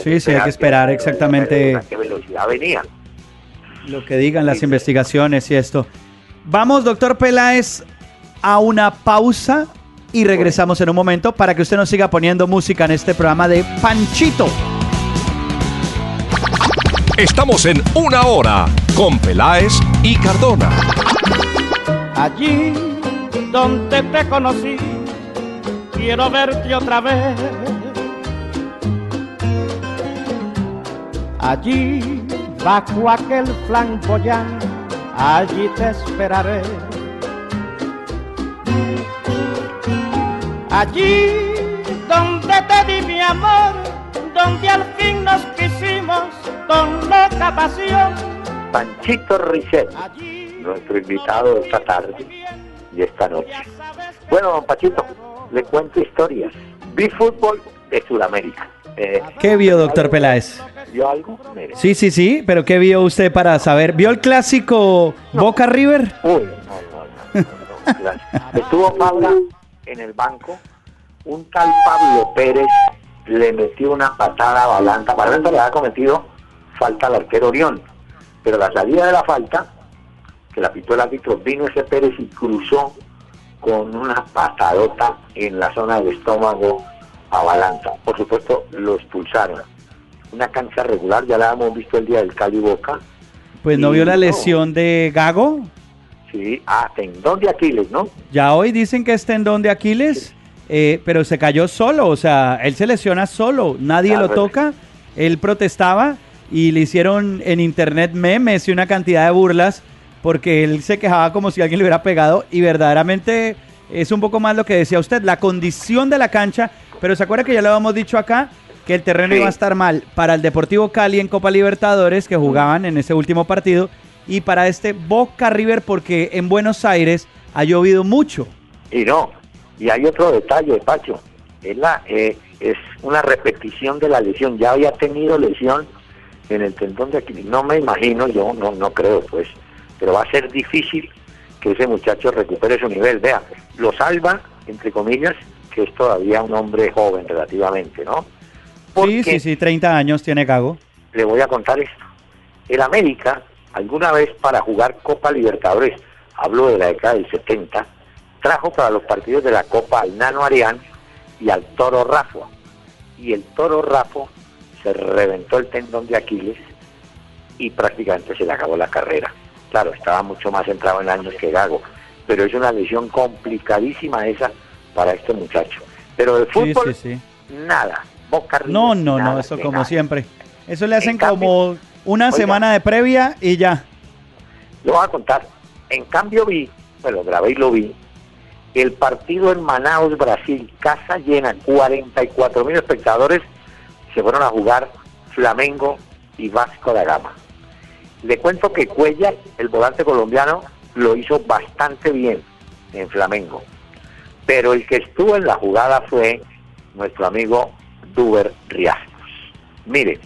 [SPEAKER 3] Sí, sí, hay que esperar exactamente
[SPEAKER 12] a qué velocidad venía.
[SPEAKER 3] lo que digan las investigaciones y esto. Vamos, doctor Peláez, a una pausa y regresamos en un momento para que usted nos siga poniendo música en este programa de Panchito.
[SPEAKER 1] Estamos en una hora con Peláez y Cardona.
[SPEAKER 11] Allí donde te conocí, quiero verte otra vez. Allí, bajo aquel flamboyán, allí te esperaré. Allí donde te di mi amor, donde al fin nos quisimos con loca pasión.
[SPEAKER 12] Panchito Risset, nuestro invitado esta tarde y esta noche. Bueno, don Pachito, le cuento historias. Vi fútbol de Sudamérica. Eh,
[SPEAKER 3] ¿Qué vio, doctor Peláez?
[SPEAKER 12] ¿Vio algo? Mire.
[SPEAKER 3] Sí, sí, sí, pero ¿qué vio usted para saber? ¿Vio el clásico Boca River?
[SPEAKER 12] Uy, no, no, no, no. Estuvo Paula en el banco. Un tal Pablo Pérez le metió una patada a Balanta. Balanta le había cometido falta al arquero Orión. Pero la salida de la falta, que la pitó el árbitro, vino ese Pérez y cruzó con una patadota en la zona del estómago a Balanta. Por supuesto, lo expulsaron. Una cancha regular, ya la hemos visto el día del Cali Boca.
[SPEAKER 3] Pues no vio la
[SPEAKER 12] no.
[SPEAKER 3] lesión de Gago.
[SPEAKER 12] Sí, ah, tendón de Aquiles, ¿no?
[SPEAKER 3] Ya hoy dicen que es tendón de Aquiles, eh, pero se cayó solo, o sea, él se lesiona solo, nadie
[SPEAKER 12] Claro.
[SPEAKER 3] lo toca, él protestaba y le hicieron en internet memes y una cantidad de burlas porque él se quejaba como si alguien le hubiera pegado y verdaderamente es un poco más lo que decía usted, la condición de la cancha, pero se acuerda que ya lo habíamos dicho acá, que el terreno
[SPEAKER 12] Sí.
[SPEAKER 3] iba a estar mal para el Deportivo Cali en Copa Libertadores que jugaban en ese último partido y para este Boca River porque en Buenos Aires ha llovido mucho.
[SPEAKER 12] Y no, y hay otro detalle, Pacho, es, la, eh, es una repetición de la lesión, ya había tenido lesión en el tendón de Aquiles, no me imagino, yo no, no creo pues, pero va a ser difícil que ese muchacho recupere su nivel, vea, lo salva, entre comillas, que es todavía un hombre joven relativamente, ¿no?
[SPEAKER 3] Sí, sí, sí, 30 años tiene Gago.
[SPEAKER 12] le voy a contar esto. El América, alguna vez para jugar Copa Libertadores, hablo de la década del 70, trajo para los partidos de la Copa al Nano Arián y al Toro Rafo. Y el Toro Rafo se reventó el tendón de Aquiles y prácticamente se le acabó la carrera. Claro, estaba mucho más centrado en años que Gago, pero es una lesión complicadísima esa para este muchacho. Pero de fútbol,
[SPEAKER 3] sí, sí.
[SPEAKER 12] nada. Boca
[SPEAKER 3] No, no, no, eso como
[SPEAKER 12] nada.
[SPEAKER 3] siempre. Eso le hacen
[SPEAKER 12] cambio-
[SPEAKER 3] como una
[SPEAKER 12] Oiga.
[SPEAKER 3] semana de previa y ya.
[SPEAKER 12] Lo voy a contar. En cambio vi, bueno, grabé y lo vi, el partido en Manaus, Brasil, casa llena, 44 mil espectadores, se fueron a jugar Flamengo y Vasco da Gama. Le cuento que Cuellar, el volante colombiano, lo hizo bastante bien en Flamengo. Pero el que estuvo en la jugada fue nuestro amigo Duber Riascos. Mire,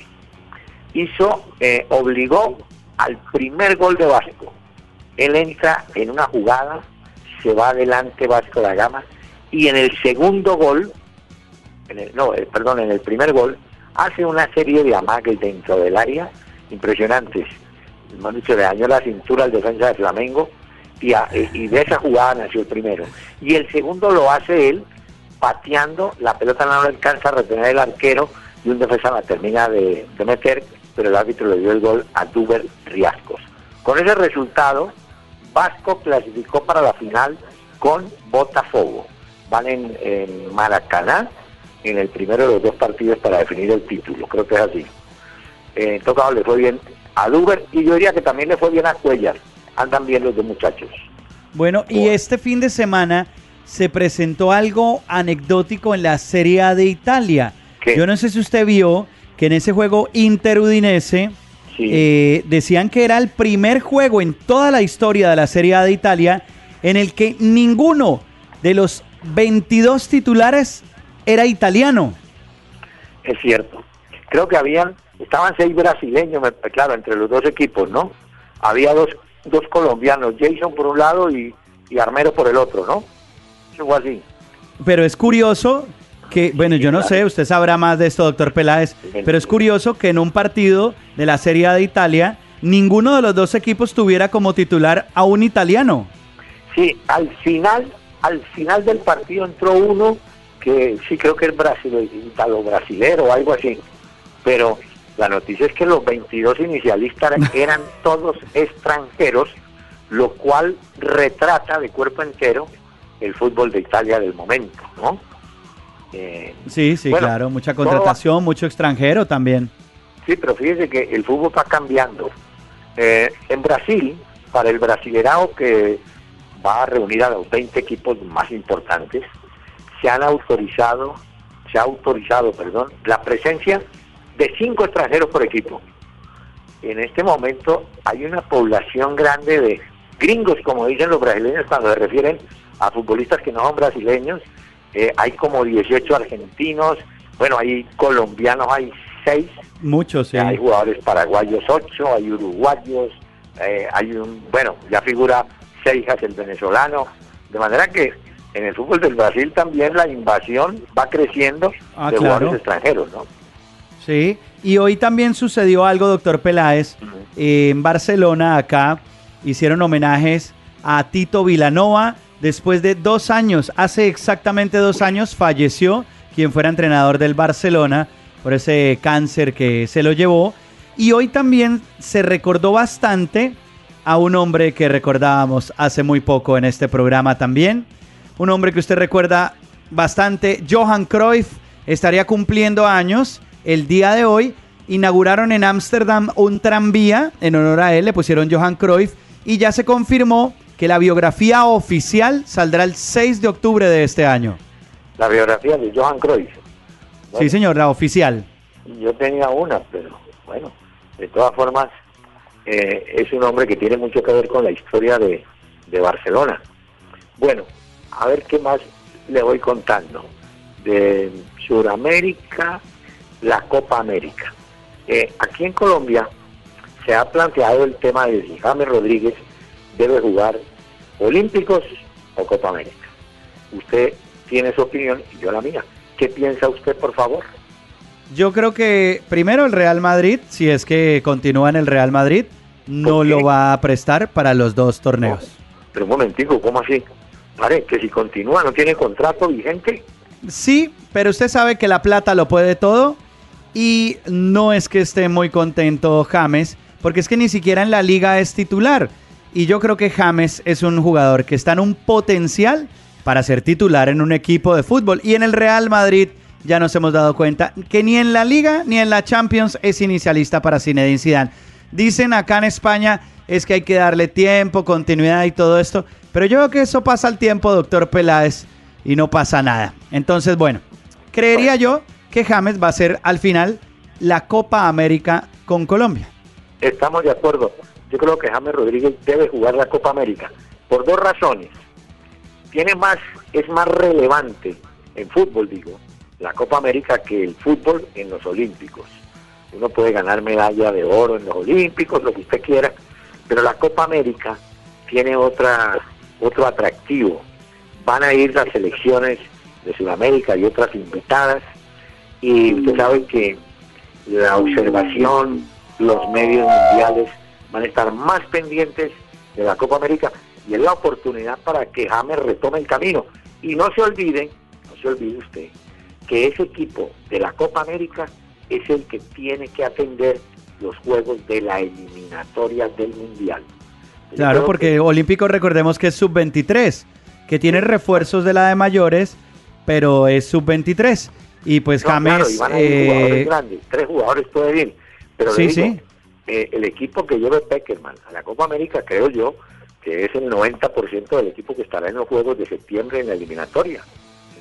[SPEAKER 12] hizo, eh, obligó al primer gol de Vasco. Él entra en una jugada, se va adelante Vasco da Gama y en el segundo gol, en el- no, eh, perdón, en el primer gol, hace una serie de amagues dentro del área impresionantes. Dicho, le dañó la cintura al defensa de Flamengo y, a- y de esa jugada nació el primero. Y el segundo lo hace él pateando, la pelota no lo alcanza a retener el arquero y un defensa la termina de, de meter pero el árbitro le dio el gol a Duber Riascos. Con ese resultado, Vasco clasificó para la final con Botafogo. Van en, en Maracaná en el primero de los dos partidos para definir el título, creo que es así. Eh, en todo caso le fue bien a Duber y yo diría que también le fue bien a Cuellar. Andan bien los dos muchachos.
[SPEAKER 3] Bueno, y este fin de semana se presentó algo anecdótico en la Serie A de Italia. Yo no sé si usted vio que en ese juego interudinese eh, decían que era el primer juego en toda la historia de la Serie A de Italia en el que ninguno de los 22 titulares era italiano.
[SPEAKER 12] Es cierto. Creo que habían, estaban seis brasileños, claro, entre los dos equipos, ¿no? Había dos, dos colombianos, Jason por un lado y, y Armero por el otro, ¿no? Algo así.
[SPEAKER 3] Pero es curioso que, bueno, yo no sé, usted sabrá más de esto, doctor Peláez, pero es curioso que en un partido de la Serie A de Italia, ninguno de los dos equipos tuviera como titular a un italiano.
[SPEAKER 12] Sí, al final, al final del partido entró uno que sí creo que es brasile- italo brasilero o algo así, pero la noticia es que los 22 inicialistas eran todos extranjeros, lo cual retrata de cuerpo entero el fútbol de Italia del momento, ¿no? Eh,
[SPEAKER 3] Sí, sí,
[SPEAKER 12] Bueno,
[SPEAKER 3] claro, mucha
[SPEAKER 12] todo
[SPEAKER 3] contratación, mucho extranjero también.
[SPEAKER 12] Sí, pero fíjese que el fútbol va cambiando. Eh, en Brasil, para el Brasilerao que va a reunir a los 20 equipos más importantes, se han autorizado, se ha autorizado, perdón, la presencia de cinco extranjeros por equipo. En este momento hay una población grande de gringos, como dicen los brasileños cuando se refieren a futbolistas que no son brasileños. Eh, hay como 18 argentinos, bueno, hay colombianos, hay seis
[SPEAKER 3] Muchos, sí.
[SPEAKER 12] hay jugadores paraguayos 8, hay uruguayos, eh, hay un, bueno, ya figura Seijas el venezolano, de manera que en el fútbol del Brasil también la invasión va creciendo
[SPEAKER 3] Ah,
[SPEAKER 12] de
[SPEAKER 3] claro.
[SPEAKER 12] jugadores extranjeros, ¿no?
[SPEAKER 3] Sí, y hoy también sucedió algo, doctor Peláez. Eh, en Barcelona, acá, hicieron homenajes a Tito Vilanova. Después de dos años, hace exactamente dos años, falleció quien fuera entrenador del Barcelona por ese cáncer que se lo llevó. Y hoy también se recordó bastante a un hombre que recordábamos hace muy poco en este programa también. Un hombre que usted recuerda bastante, Johan Cruyff, estaría cumpliendo años el día de hoy. Inauguraron en Ámsterdam un tranvía en honor a él, le pusieron Johan Cruyff y ya se confirmó que la biografía oficial saldrá el 6 de octubre de este año.
[SPEAKER 12] La biografía de Johan Cruyff.
[SPEAKER 3] Sí, señor, la oficial.
[SPEAKER 12] Yo tenía una, pero bueno, de todas formas, eh, es un hombre que tiene mucho que ver con la historia de, de Barcelona. Bueno, a ver qué más le voy contando. De Sudamérica, la Copa América. Eh, aquí en Colombia se ha planteado el tema de si James Rodríguez debe jugar Olímpicos o Copa América. Usted tiene su opinión y yo la mía. ¿Qué piensa usted, por favor?
[SPEAKER 3] Yo creo que primero el Real Madrid, si es que continúa en el Real Madrid, no lo va a prestar para los dos torneos.
[SPEAKER 12] Pero un momentico, ¿cómo así? Pare, que si continúa, no tiene contrato vigente.
[SPEAKER 3] Sí, pero usted sabe que la plata lo puede todo y no es que esté muy contento James, porque es que ni siquiera en la liga es titular. Y yo creo que James es un jugador que está en un potencial para ser titular en un equipo de fútbol. Y en el Real Madrid ya nos hemos dado cuenta que ni en la liga ni en la Champions es inicialista para Zinedine Zidane. Dicen acá en España es que hay que darle tiempo, continuidad y todo esto. Pero yo veo que eso pasa al tiempo, doctor Peláez, y no pasa nada. Entonces, bueno, creería yo que James va a ser al final la Copa América con Colombia.
[SPEAKER 12] Estamos de acuerdo. Yo creo que James Rodríguez debe jugar la Copa América por dos razones. Tiene más, es más relevante en fútbol, digo, la Copa América que el fútbol en los Olímpicos. Uno puede ganar medalla de oro en los Olímpicos, lo que usted quiera, pero la Copa América tiene otra, otro atractivo. Van a ir las selecciones de Sudamérica y otras invitadas, y usted sabe que la observación, los medios mundiales van a estar más pendientes de la Copa América y es la oportunidad para que James retome el camino. Y no se olvide, no se olvide usted, que ese equipo de la Copa América es el que tiene que atender los juegos de la eliminatoria del Mundial. Yo
[SPEAKER 3] Claro, porque Olímpico recordemos que es sub-23, que tiene refuerzos de la de mayores, pero es sub-23. Y pues
[SPEAKER 12] No, claro,
[SPEAKER 3] James...
[SPEAKER 12] y van a ir
[SPEAKER 3] eh,
[SPEAKER 12] jugadores grandes, tres jugadores puede ir. Pero le
[SPEAKER 3] Sí,
[SPEAKER 12] digo,
[SPEAKER 3] sí.
[SPEAKER 12] eh, el equipo que lleve Peckerman a la Copa América, creo yo, que es el 90% del equipo que estará en los Juegos de septiembre en la eliminatoria.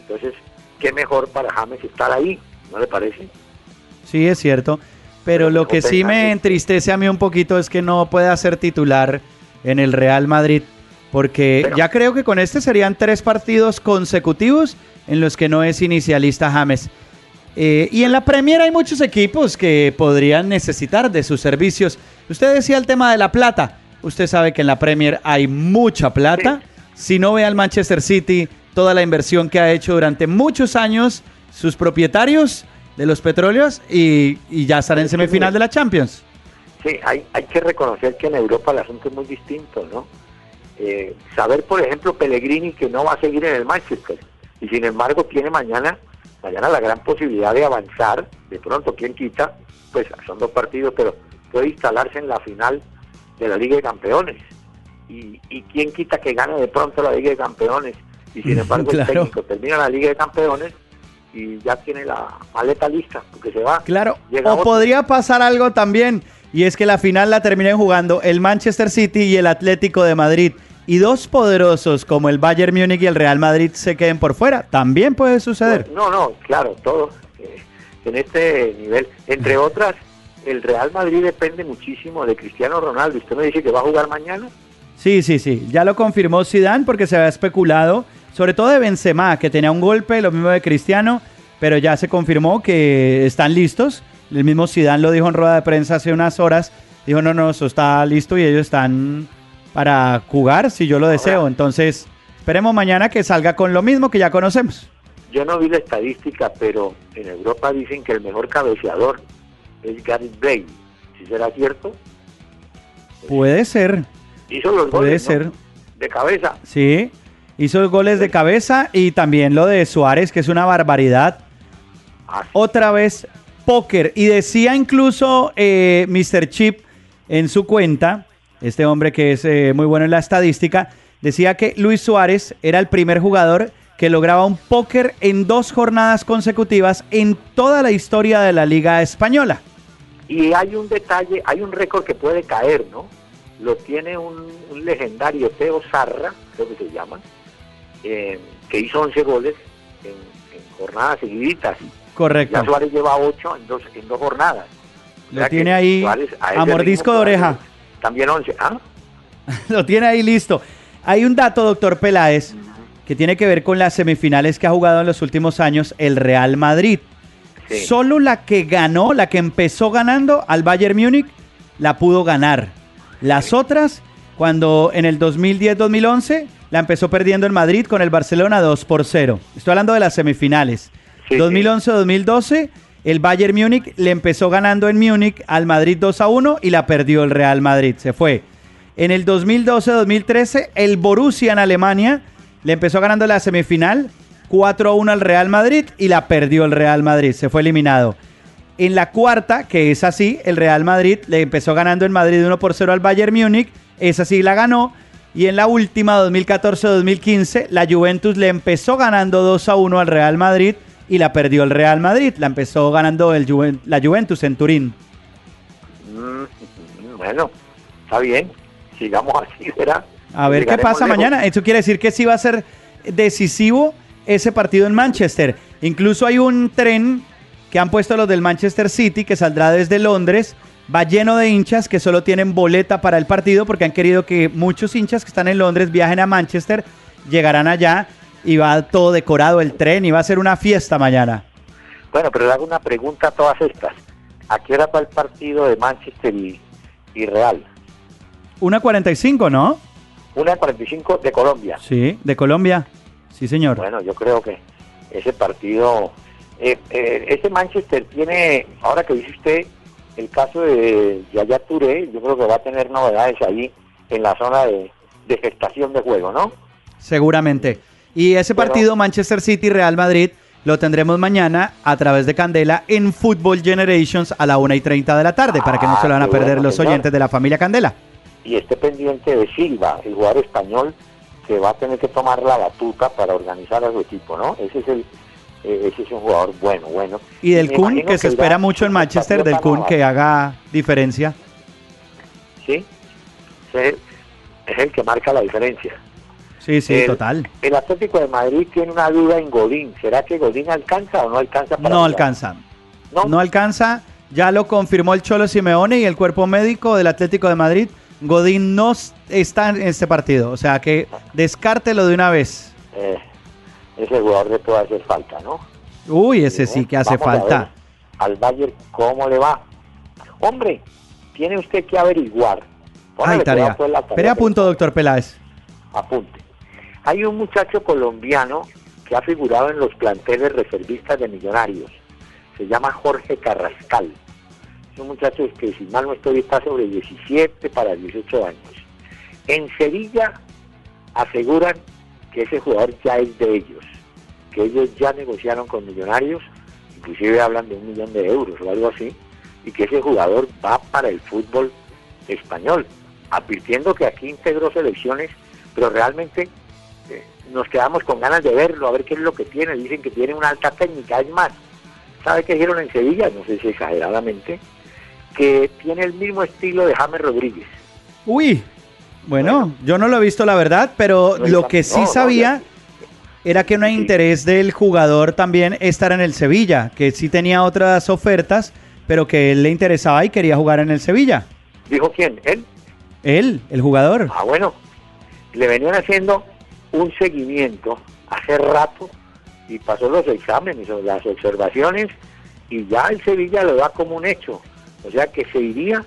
[SPEAKER 12] Entonces, qué mejor para James estar ahí, ¿no le parece?
[SPEAKER 3] Sí, es cierto. Pero lo que sí me entristece a mí un poquito es que no pueda ser titular en el Real Madrid. Porque ya creo que con este serían tres partidos consecutivos en los que no es inicialista James. Eh, y en la Premier hay muchos equipos que podrían necesitar de sus servicios. Usted decía el tema de la plata. Usted sabe que en la Premier hay mucha plata. Si no ve al Manchester City, toda la inversión que ha hecho durante muchos años, sus propietarios de los petróleos y, y ya estará en semifinal de la Champions.
[SPEAKER 12] Sí, hay, hay que reconocer que en Europa el asunto es muy distinto, ¿no? Eh, saber, por ejemplo, Pellegrini que no va a seguir en el Manchester y sin embargo tiene mañana, mañana la gran posibilidad de avanzar, de pronto, ¿quién quita? Pues son dos partidos, pero puede instalarse en la final de la Liga de Campeones. Y, y quién quita que gane de pronto la Liga de Campeones y sin embargo
[SPEAKER 3] Claro.
[SPEAKER 12] el técnico termina la Liga de Campeones y ya tiene la maleta lista porque se va.
[SPEAKER 3] Claro,
[SPEAKER 12] Llega
[SPEAKER 3] o
[SPEAKER 12] otro.
[SPEAKER 3] podría pasar algo también, y es que la final la terminen jugando el Manchester City y el Atlético de Madrid. Y dos poderosos como el Bayern Múnich y el Real Madrid se queden por fuera. También puede suceder.
[SPEAKER 12] No, no, claro, todo eh, en este nivel. Entre otras, el Real Madrid depende muchísimo de Cristiano Ronaldo. ¿Usted me dice que va a jugar mañana?
[SPEAKER 3] Sí, sí, sí. Ya lo confirmó Zidane porque se había especulado, sobre todo de Benzema, que tenía un golpe, lo mismo de Cristiano, pero ya se confirmó que están listos. El mismo Zidane lo dijo en rueda de prensa hace unas horas. Dijo, no, no, eso está listo y ellos están para jugar si yo lo deseo. Entonces, esperemos mañana que salga con lo mismo que ya conocemos.
[SPEAKER 12] Yo no vi la estadística, pero en Europa dicen que el mejor cabeceador es Gareth Bale. ¿Si será cierto?
[SPEAKER 3] Puede ser,
[SPEAKER 12] Hizo los
[SPEAKER 3] puede
[SPEAKER 12] goles. De cabeza.
[SPEAKER 3] Sí, hizo goles de cabeza y también lo de Suárez, que es una barbaridad. Otra vez, póker. Y decía incluso eh, Mr. Chip en su cuenta, este hombre que es eh, muy bueno en la estadística, decía que Luis Suárez era el primer jugador que lograba un póker en dos jornadas consecutivas en toda la historia de la Liga Española.
[SPEAKER 12] Y hay un detalle, hay un récord que puede caer, ¿no? Lo tiene un, un legendario Teo Zarra, creo que se llama, eh, que hizo 11 goles en, en jornadas seguiditas.
[SPEAKER 3] Correcto.
[SPEAKER 12] Ya Suárez lleva 8 en dos, en dos jornadas. O
[SPEAKER 3] Lo
[SPEAKER 12] sea
[SPEAKER 3] tiene ahí
[SPEAKER 12] a
[SPEAKER 3] mordisco de
[SPEAKER 12] Suárez
[SPEAKER 3] oreja.
[SPEAKER 12] También 11. ¿Ah?
[SPEAKER 3] Lo tiene ahí listo. Hay un dato, doctor Peláez, que tiene que ver con las semifinales que ha jugado en los últimos años el Real Madrid. Solo la que ganó, la que empezó ganando al Bayern Múnich, la pudo ganar. Las otras, cuando en el 2010-2011, la empezó perdiendo el Madrid con el Barcelona 2 por 0. Estoy hablando de las semifinales. 2011-2012, el Bayern Múnich le empezó ganando en Múnich al Madrid 2 a 1 y la perdió el Real Madrid. Se fue. En el 2012-2013, el Borussia en Alemania le empezó ganando la semifinal 4 a 1 al Real Madrid y la perdió el Real Madrid. Se fue eliminado. En la cuarta, que es así, el Real Madrid le empezó ganando en Madrid 1 por 0 al Bayern Múnich. Esa sí la ganó. Y en la última, 2014-2015, la Juventus le empezó ganando 2 a 1 al Real Madrid y la perdió el Real Madrid. La empezó ganando el la Juventus en Turín.
[SPEAKER 12] Mm, bueno, está bien. Sigamos así, ¿verdad?
[SPEAKER 3] A ver qué pasa
[SPEAKER 12] lejos.
[SPEAKER 3] mañana. Eso quiere decir que sí va a ser decisivo ese partido en Manchester. Incluso hay un tren que han puesto los del Manchester City que saldrá desde Londres. Va lleno de hinchas que solo tienen boleta para el partido porque han querido que muchos hinchas que están en Londres viajen a Manchester, llegarán allá y va todo decorado el tren y va a ser una fiesta mañana.
[SPEAKER 12] Bueno, pero le hago una pregunta a todas estas. ¿A qué hora va el partido de Manchester y, y Real?
[SPEAKER 3] 1.45, ¿no?
[SPEAKER 12] 1.45 de Colombia.
[SPEAKER 3] Sí, de Colombia. Sí, señor.
[SPEAKER 12] Bueno, yo creo que ese partido, eh, eh, ese Manchester tiene, ahora que dice usted, el caso de Yaya Touré, yo creo que va a tener novedades ahí en la zona de, de gestación de juego, ¿no?
[SPEAKER 3] Seguramente. Y ese partido Manchester City-Real Madrid lo tendremos mañana a través de Candela en Football Generations a la 1 y 30 de la tarde, para que no se lo van a perder
[SPEAKER 12] bueno,
[SPEAKER 3] los
[SPEAKER 12] señor.
[SPEAKER 3] oyentes de la familia Candela.
[SPEAKER 12] Y esté pendiente de Silva, el jugador español que va a tener que tomar la batuta para organizar a su equipo, ¿no? Ese es el eh, ese es un jugador bueno, bueno.
[SPEAKER 3] Y del Kun, que se espera mucho en Manchester, del Kun que haga diferencia.
[SPEAKER 12] Sí, es es el que marca la diferencia.
[SPEAKER 3] Sí, sí,
[SPEAKER 12] El-
[SPEAKER 3] total.
[SPEAKER 12] El Atlético de Madrid tiene una duda en Godín. ¿Será que Godín alcanza o no alcanza para
[SPEAKER 3] No
[SPEAKER 12] jugar?
[SPEAKER 3] alcanza.
[SPEAKER 12] No.
[SPEAKER 3] No alcanza. Ya lo confirmó el Cholo Simeone y el cuerpo médico del Atlético de Madrid. Godín no está en este partido. O sea que descártelo de una vez.
[SPEAKER 12] Eh, ese jugador le puede hacer falta, ¿no?
[SPEAKER 3] Uy, ese sí que hace
[SPEAKER 12] Vamos
[SPEAKER 3] falta.
[SPEAKER 12] Al Bayern, ¿cómo le va? Hombre, tiene usted que averiguar. Póngale
[SPEAKER 3] Ay, tarea.
[SPEAKER 12] cuidado, pues, tarea
[SPEAKER 3] Espere a punto, doctor Peláez.
[SPEAKER 12] apunte. Hay un muchacho colombiano que ha figurado en los planteles reservistas de Millonarios. Se llama Jorge Carrascal. Es un muchacho que, si mal no estoy, está sobre 17 para 18 años. En Sevilla aseguran que ese jugador ya es de ellos, que ellos ya negociaron con Millonarios, inclusive hablan de un millón de euros o algo así, y que ese jugador va para el fútbol español, advirtiendo que aquí integró selecciones, pero realmente eh, nos quedamos con ganas de verlo, a ver qué es lo que tiene. Dicen que tiene una alta técnica, es más, ¿sabe qué dijeron en Sevilla? No sé si exageradamente, que tiene el mismo estilo de James Rodríguez.
[SPEAKER 3] Uy, bueno, yo no lo he visto la verdad, pero
[SPEAKER 12] No,
[SPEAKER 3] lo que sí
[SPEAKER 12] no, no,
[SPEAKER 3] sabía era que no hay interés del jugador también estar en el Sevilla, que sí tenía otras ofertas, pero que él le interesaba y quería jugar en el Sevilla.
[SPEAKER 12] ¿Dijo quién? ¿Él?
[SPEAKER 3] Él, el jugador.
[SPEAKER 12] Ah, bueno, le venían haciendo un seguimiento hace rato y pasó los exámenes o las observaciones y ya el Sevilla lo da como un hecho. O sea que se iría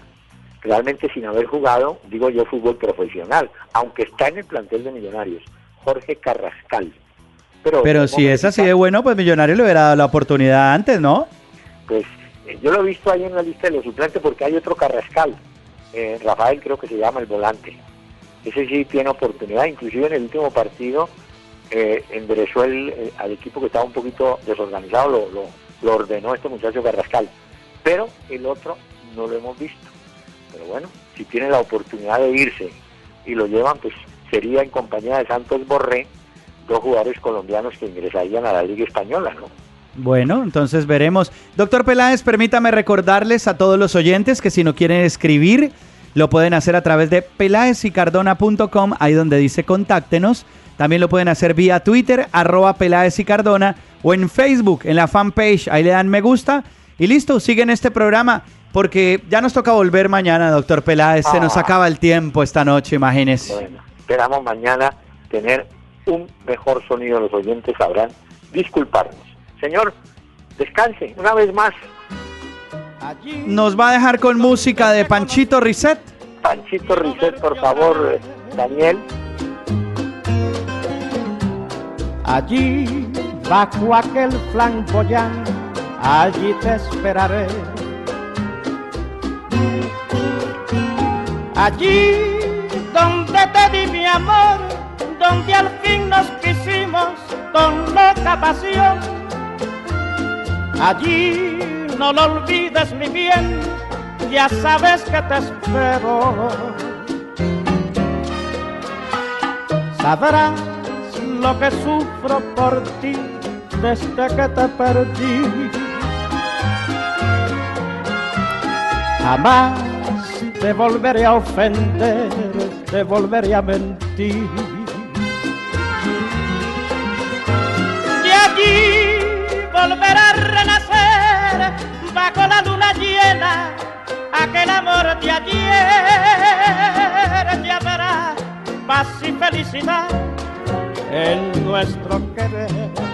[SPEAKER 12] realmente sin haber jugado, digo yo, fútbol profesional, aunque está en el plantel de Millonarios, Jorge Carrascal. Pero,
[SPEAKER 3] Pero si es así de bueno, pues Millonario le hubiera dado la oportunidad antes, ¿no?
[SPEAKER 12] Pues eh, yo lo he visto ahí en la lista de los suplentes porque hay otro Carrascal, eh, Rafael creo que se llama el volante. Ese sí tiene oportunidad, inclusive en el último partido eh, enderezó el, eh, al equipo que estaba un poquito desorganizado, lo, lo, lo ordenó este muchacho Carrascal. Pero el otro no lo hemos visto. Pero bueno, si tiene la oportunidad de irse y lo llevan, pues sería en compañía de Santos Borré, dos jugadores colombianos que ingresarían a la Liga Española, ¿no?
[SPEAKER 3] Bueno, entonces veremos. Doctor Peláez, permítame recordarles a todos los oyentes que si no quieren escribir, lo pueden hacer a través de peláezicardona.com, ahí donde dice contáctenos. También lo pueden hacer vía Twitter, arroba Peláez y Cardona, o en Facebook, en la fanpage, ahí le dan me gusta. Y listo, siguen este programa, porque ya nos toca volver mañana, doctor Peláez. Se nos
[SPEAKER 12] Ah.
[SPEAKER 3] acaba el tiempo esta noche, imagínese.
[SPEAKER 12] Bueno, esperamos mañana tener un mejor sonido. Los oyentes sabrán disculparnos. Señor, descanse una vez más.
[SPEAKER 3] Nos va a dejar con música de Panchito Risset.
[SPEAKER 12] Panchito Risset, por favor, eh, Daniel.
[SPEAKER 11] Allí, bajo aquel flamboyán, allí te esperaré. Allí donde te di mi amor, donde al fin nos quisimos con loca pasión. Allí no lo olvides mi bien, ya sabes que te espero. Sabrás lo que sufro por ti desde que te perdí. Jamás te volveré a ofender, te volveré a mentir. Y allí volverá a llena aquel amor de ayer. Ya verás paz y felicidad en nuestro querer.